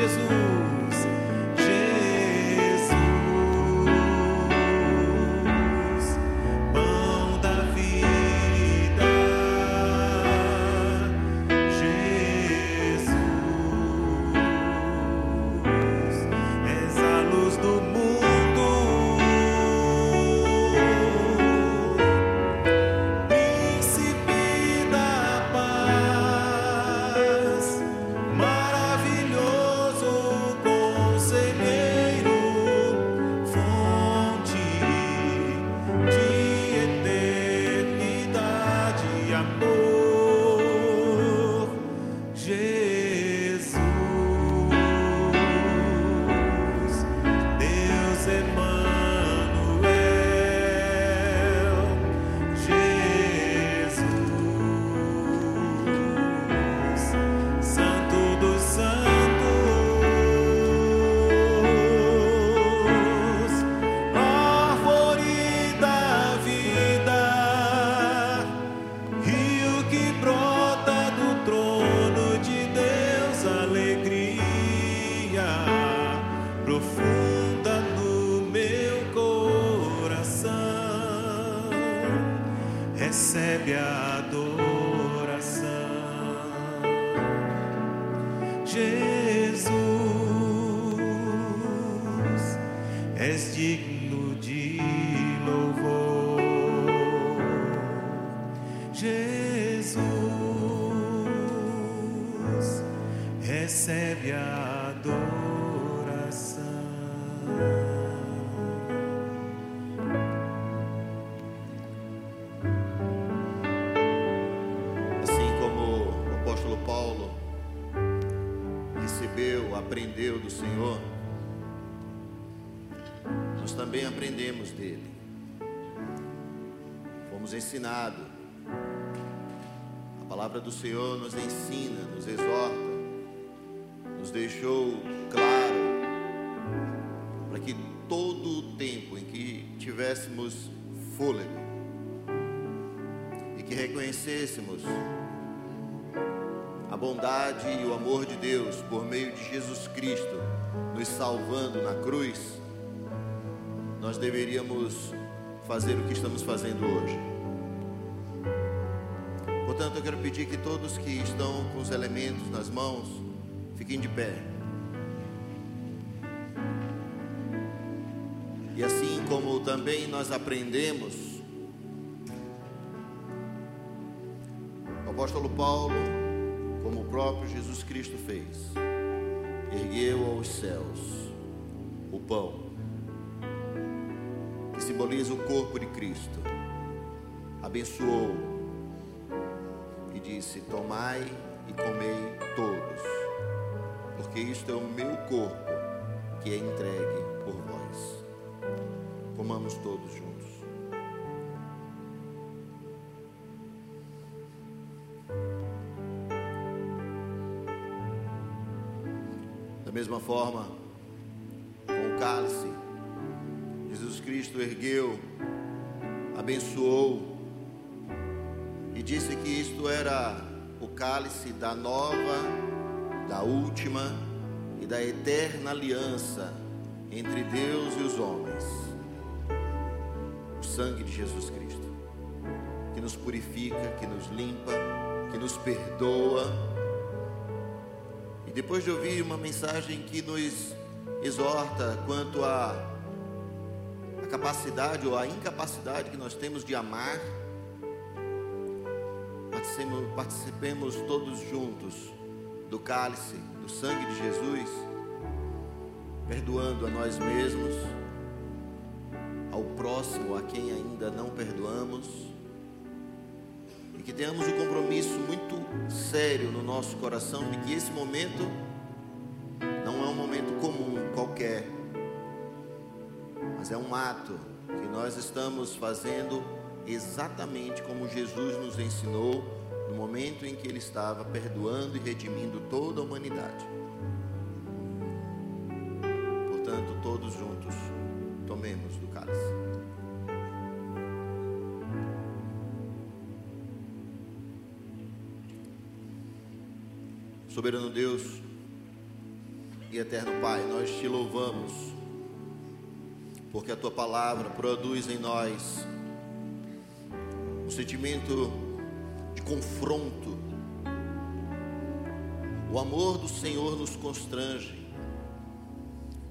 Jesus. ensinado. A palavra do Senhor nos ensina, nos exorta, nos deixou claro para que todo o tempo em que tivéssemos fôlego e que reconhecêssemos a bondade e o amor de Deus por meio de Jesus Cristo nos salvando na cruz, nós deveríamos fazer o que estamos fazendo hoje. Portanto, eu quero pedir que todos que estão com os elementos nas mãos fiquem de pé. E assim como também nós aprendemos, o apóstolo Paulo, como o próprio Jesus Cristo fez, ergueu aos céus o pão, que simboliza o corpo de Cristo, abençoou disse: Tomai e comei todos, porque isto é o meu corpo que é entregue por vós. Comamos todos juntos. Da mesma forma, com o cálice, Jesus Cristo ergueu, abençoou e disse que isto era o cálice da nova, da última e da eterna aliança entre Deus e os homens. O sangue de Jesus Cristo, que nos purifica, que nos limpa, que nos perdoa e depois de ouvir uma mensagem que nos exorta quanto à capacidade ou a incapacidade que nós temos de amar, participemos, todos juntos do cálice, do sangue de Jesus, perdoando a nós mesmos, ao próximo, a quem ainda não perdoamos e que tenhamos um compromisso muito sério no nosso coração de que esse momento não é um momento comum qualquer, mas é um ato que nós estamos fazendo exatamente como Jesus nos ensinou no momento em que ele estava perdoando e redimindo toda a humanidade. Portanto, todos juntos, tomemos do cálice. Soberano Deus e eterno Pai, nós te louvamos, porque a tua palavra produz em nós um sentimento de confronto. O amor do Senhor nos constrange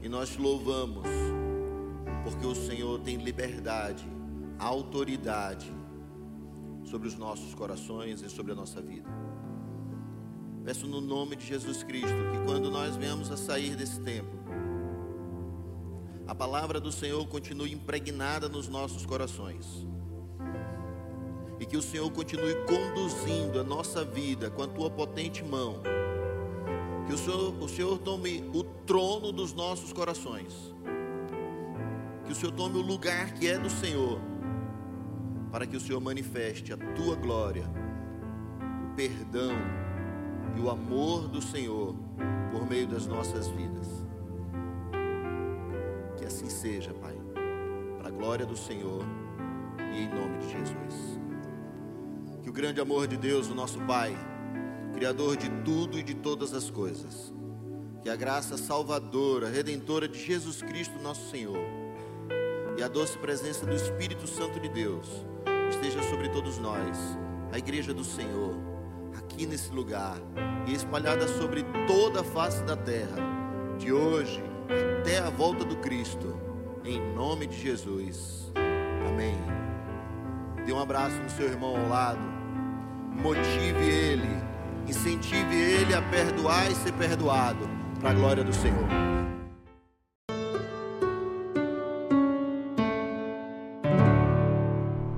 e nós louvamos, porque o Senhor tem liberdade, autoridade sobre os nossos corações e sobre a nossa vida. Peço no nome de Jesus Cristo que quando nós venhamos a sair desse tempo, a palavra do Senhor continue impregnada nos nossos corações. Que o Senhor continue conduzindo a nossa vida com a tua potente mão. Que o Senhor, o Senhor tome o trono dos nossos corações. Que o Senhor tome o lugar que é do Senhor. Para que o Senhor manifeste a tua glória, o perdão, e o amor do Senhor por meio das nossas vidas. Que assim seja, Pai, para a glória do Senhor e em nome de Jesus. Que o grande amor de Deus, o nosso Pai, Criador de tudo e de todas as coisas, que a graça salvadora, redentora de Jesus Cristo, nosso Senhor, e a doce presença do Espírito Santo de Deus esteja sobre todos nós, a igreja do Senhor aqui nesse lugar e espalhada sobre toda a face da terra, de hoje até a volta do Cristo, em nome de Jesus. Amém. Dê um abraço no seu irmão ao lado, motive ele, incentive ele a perdoar e ser perdoado, para a glória do Senhor.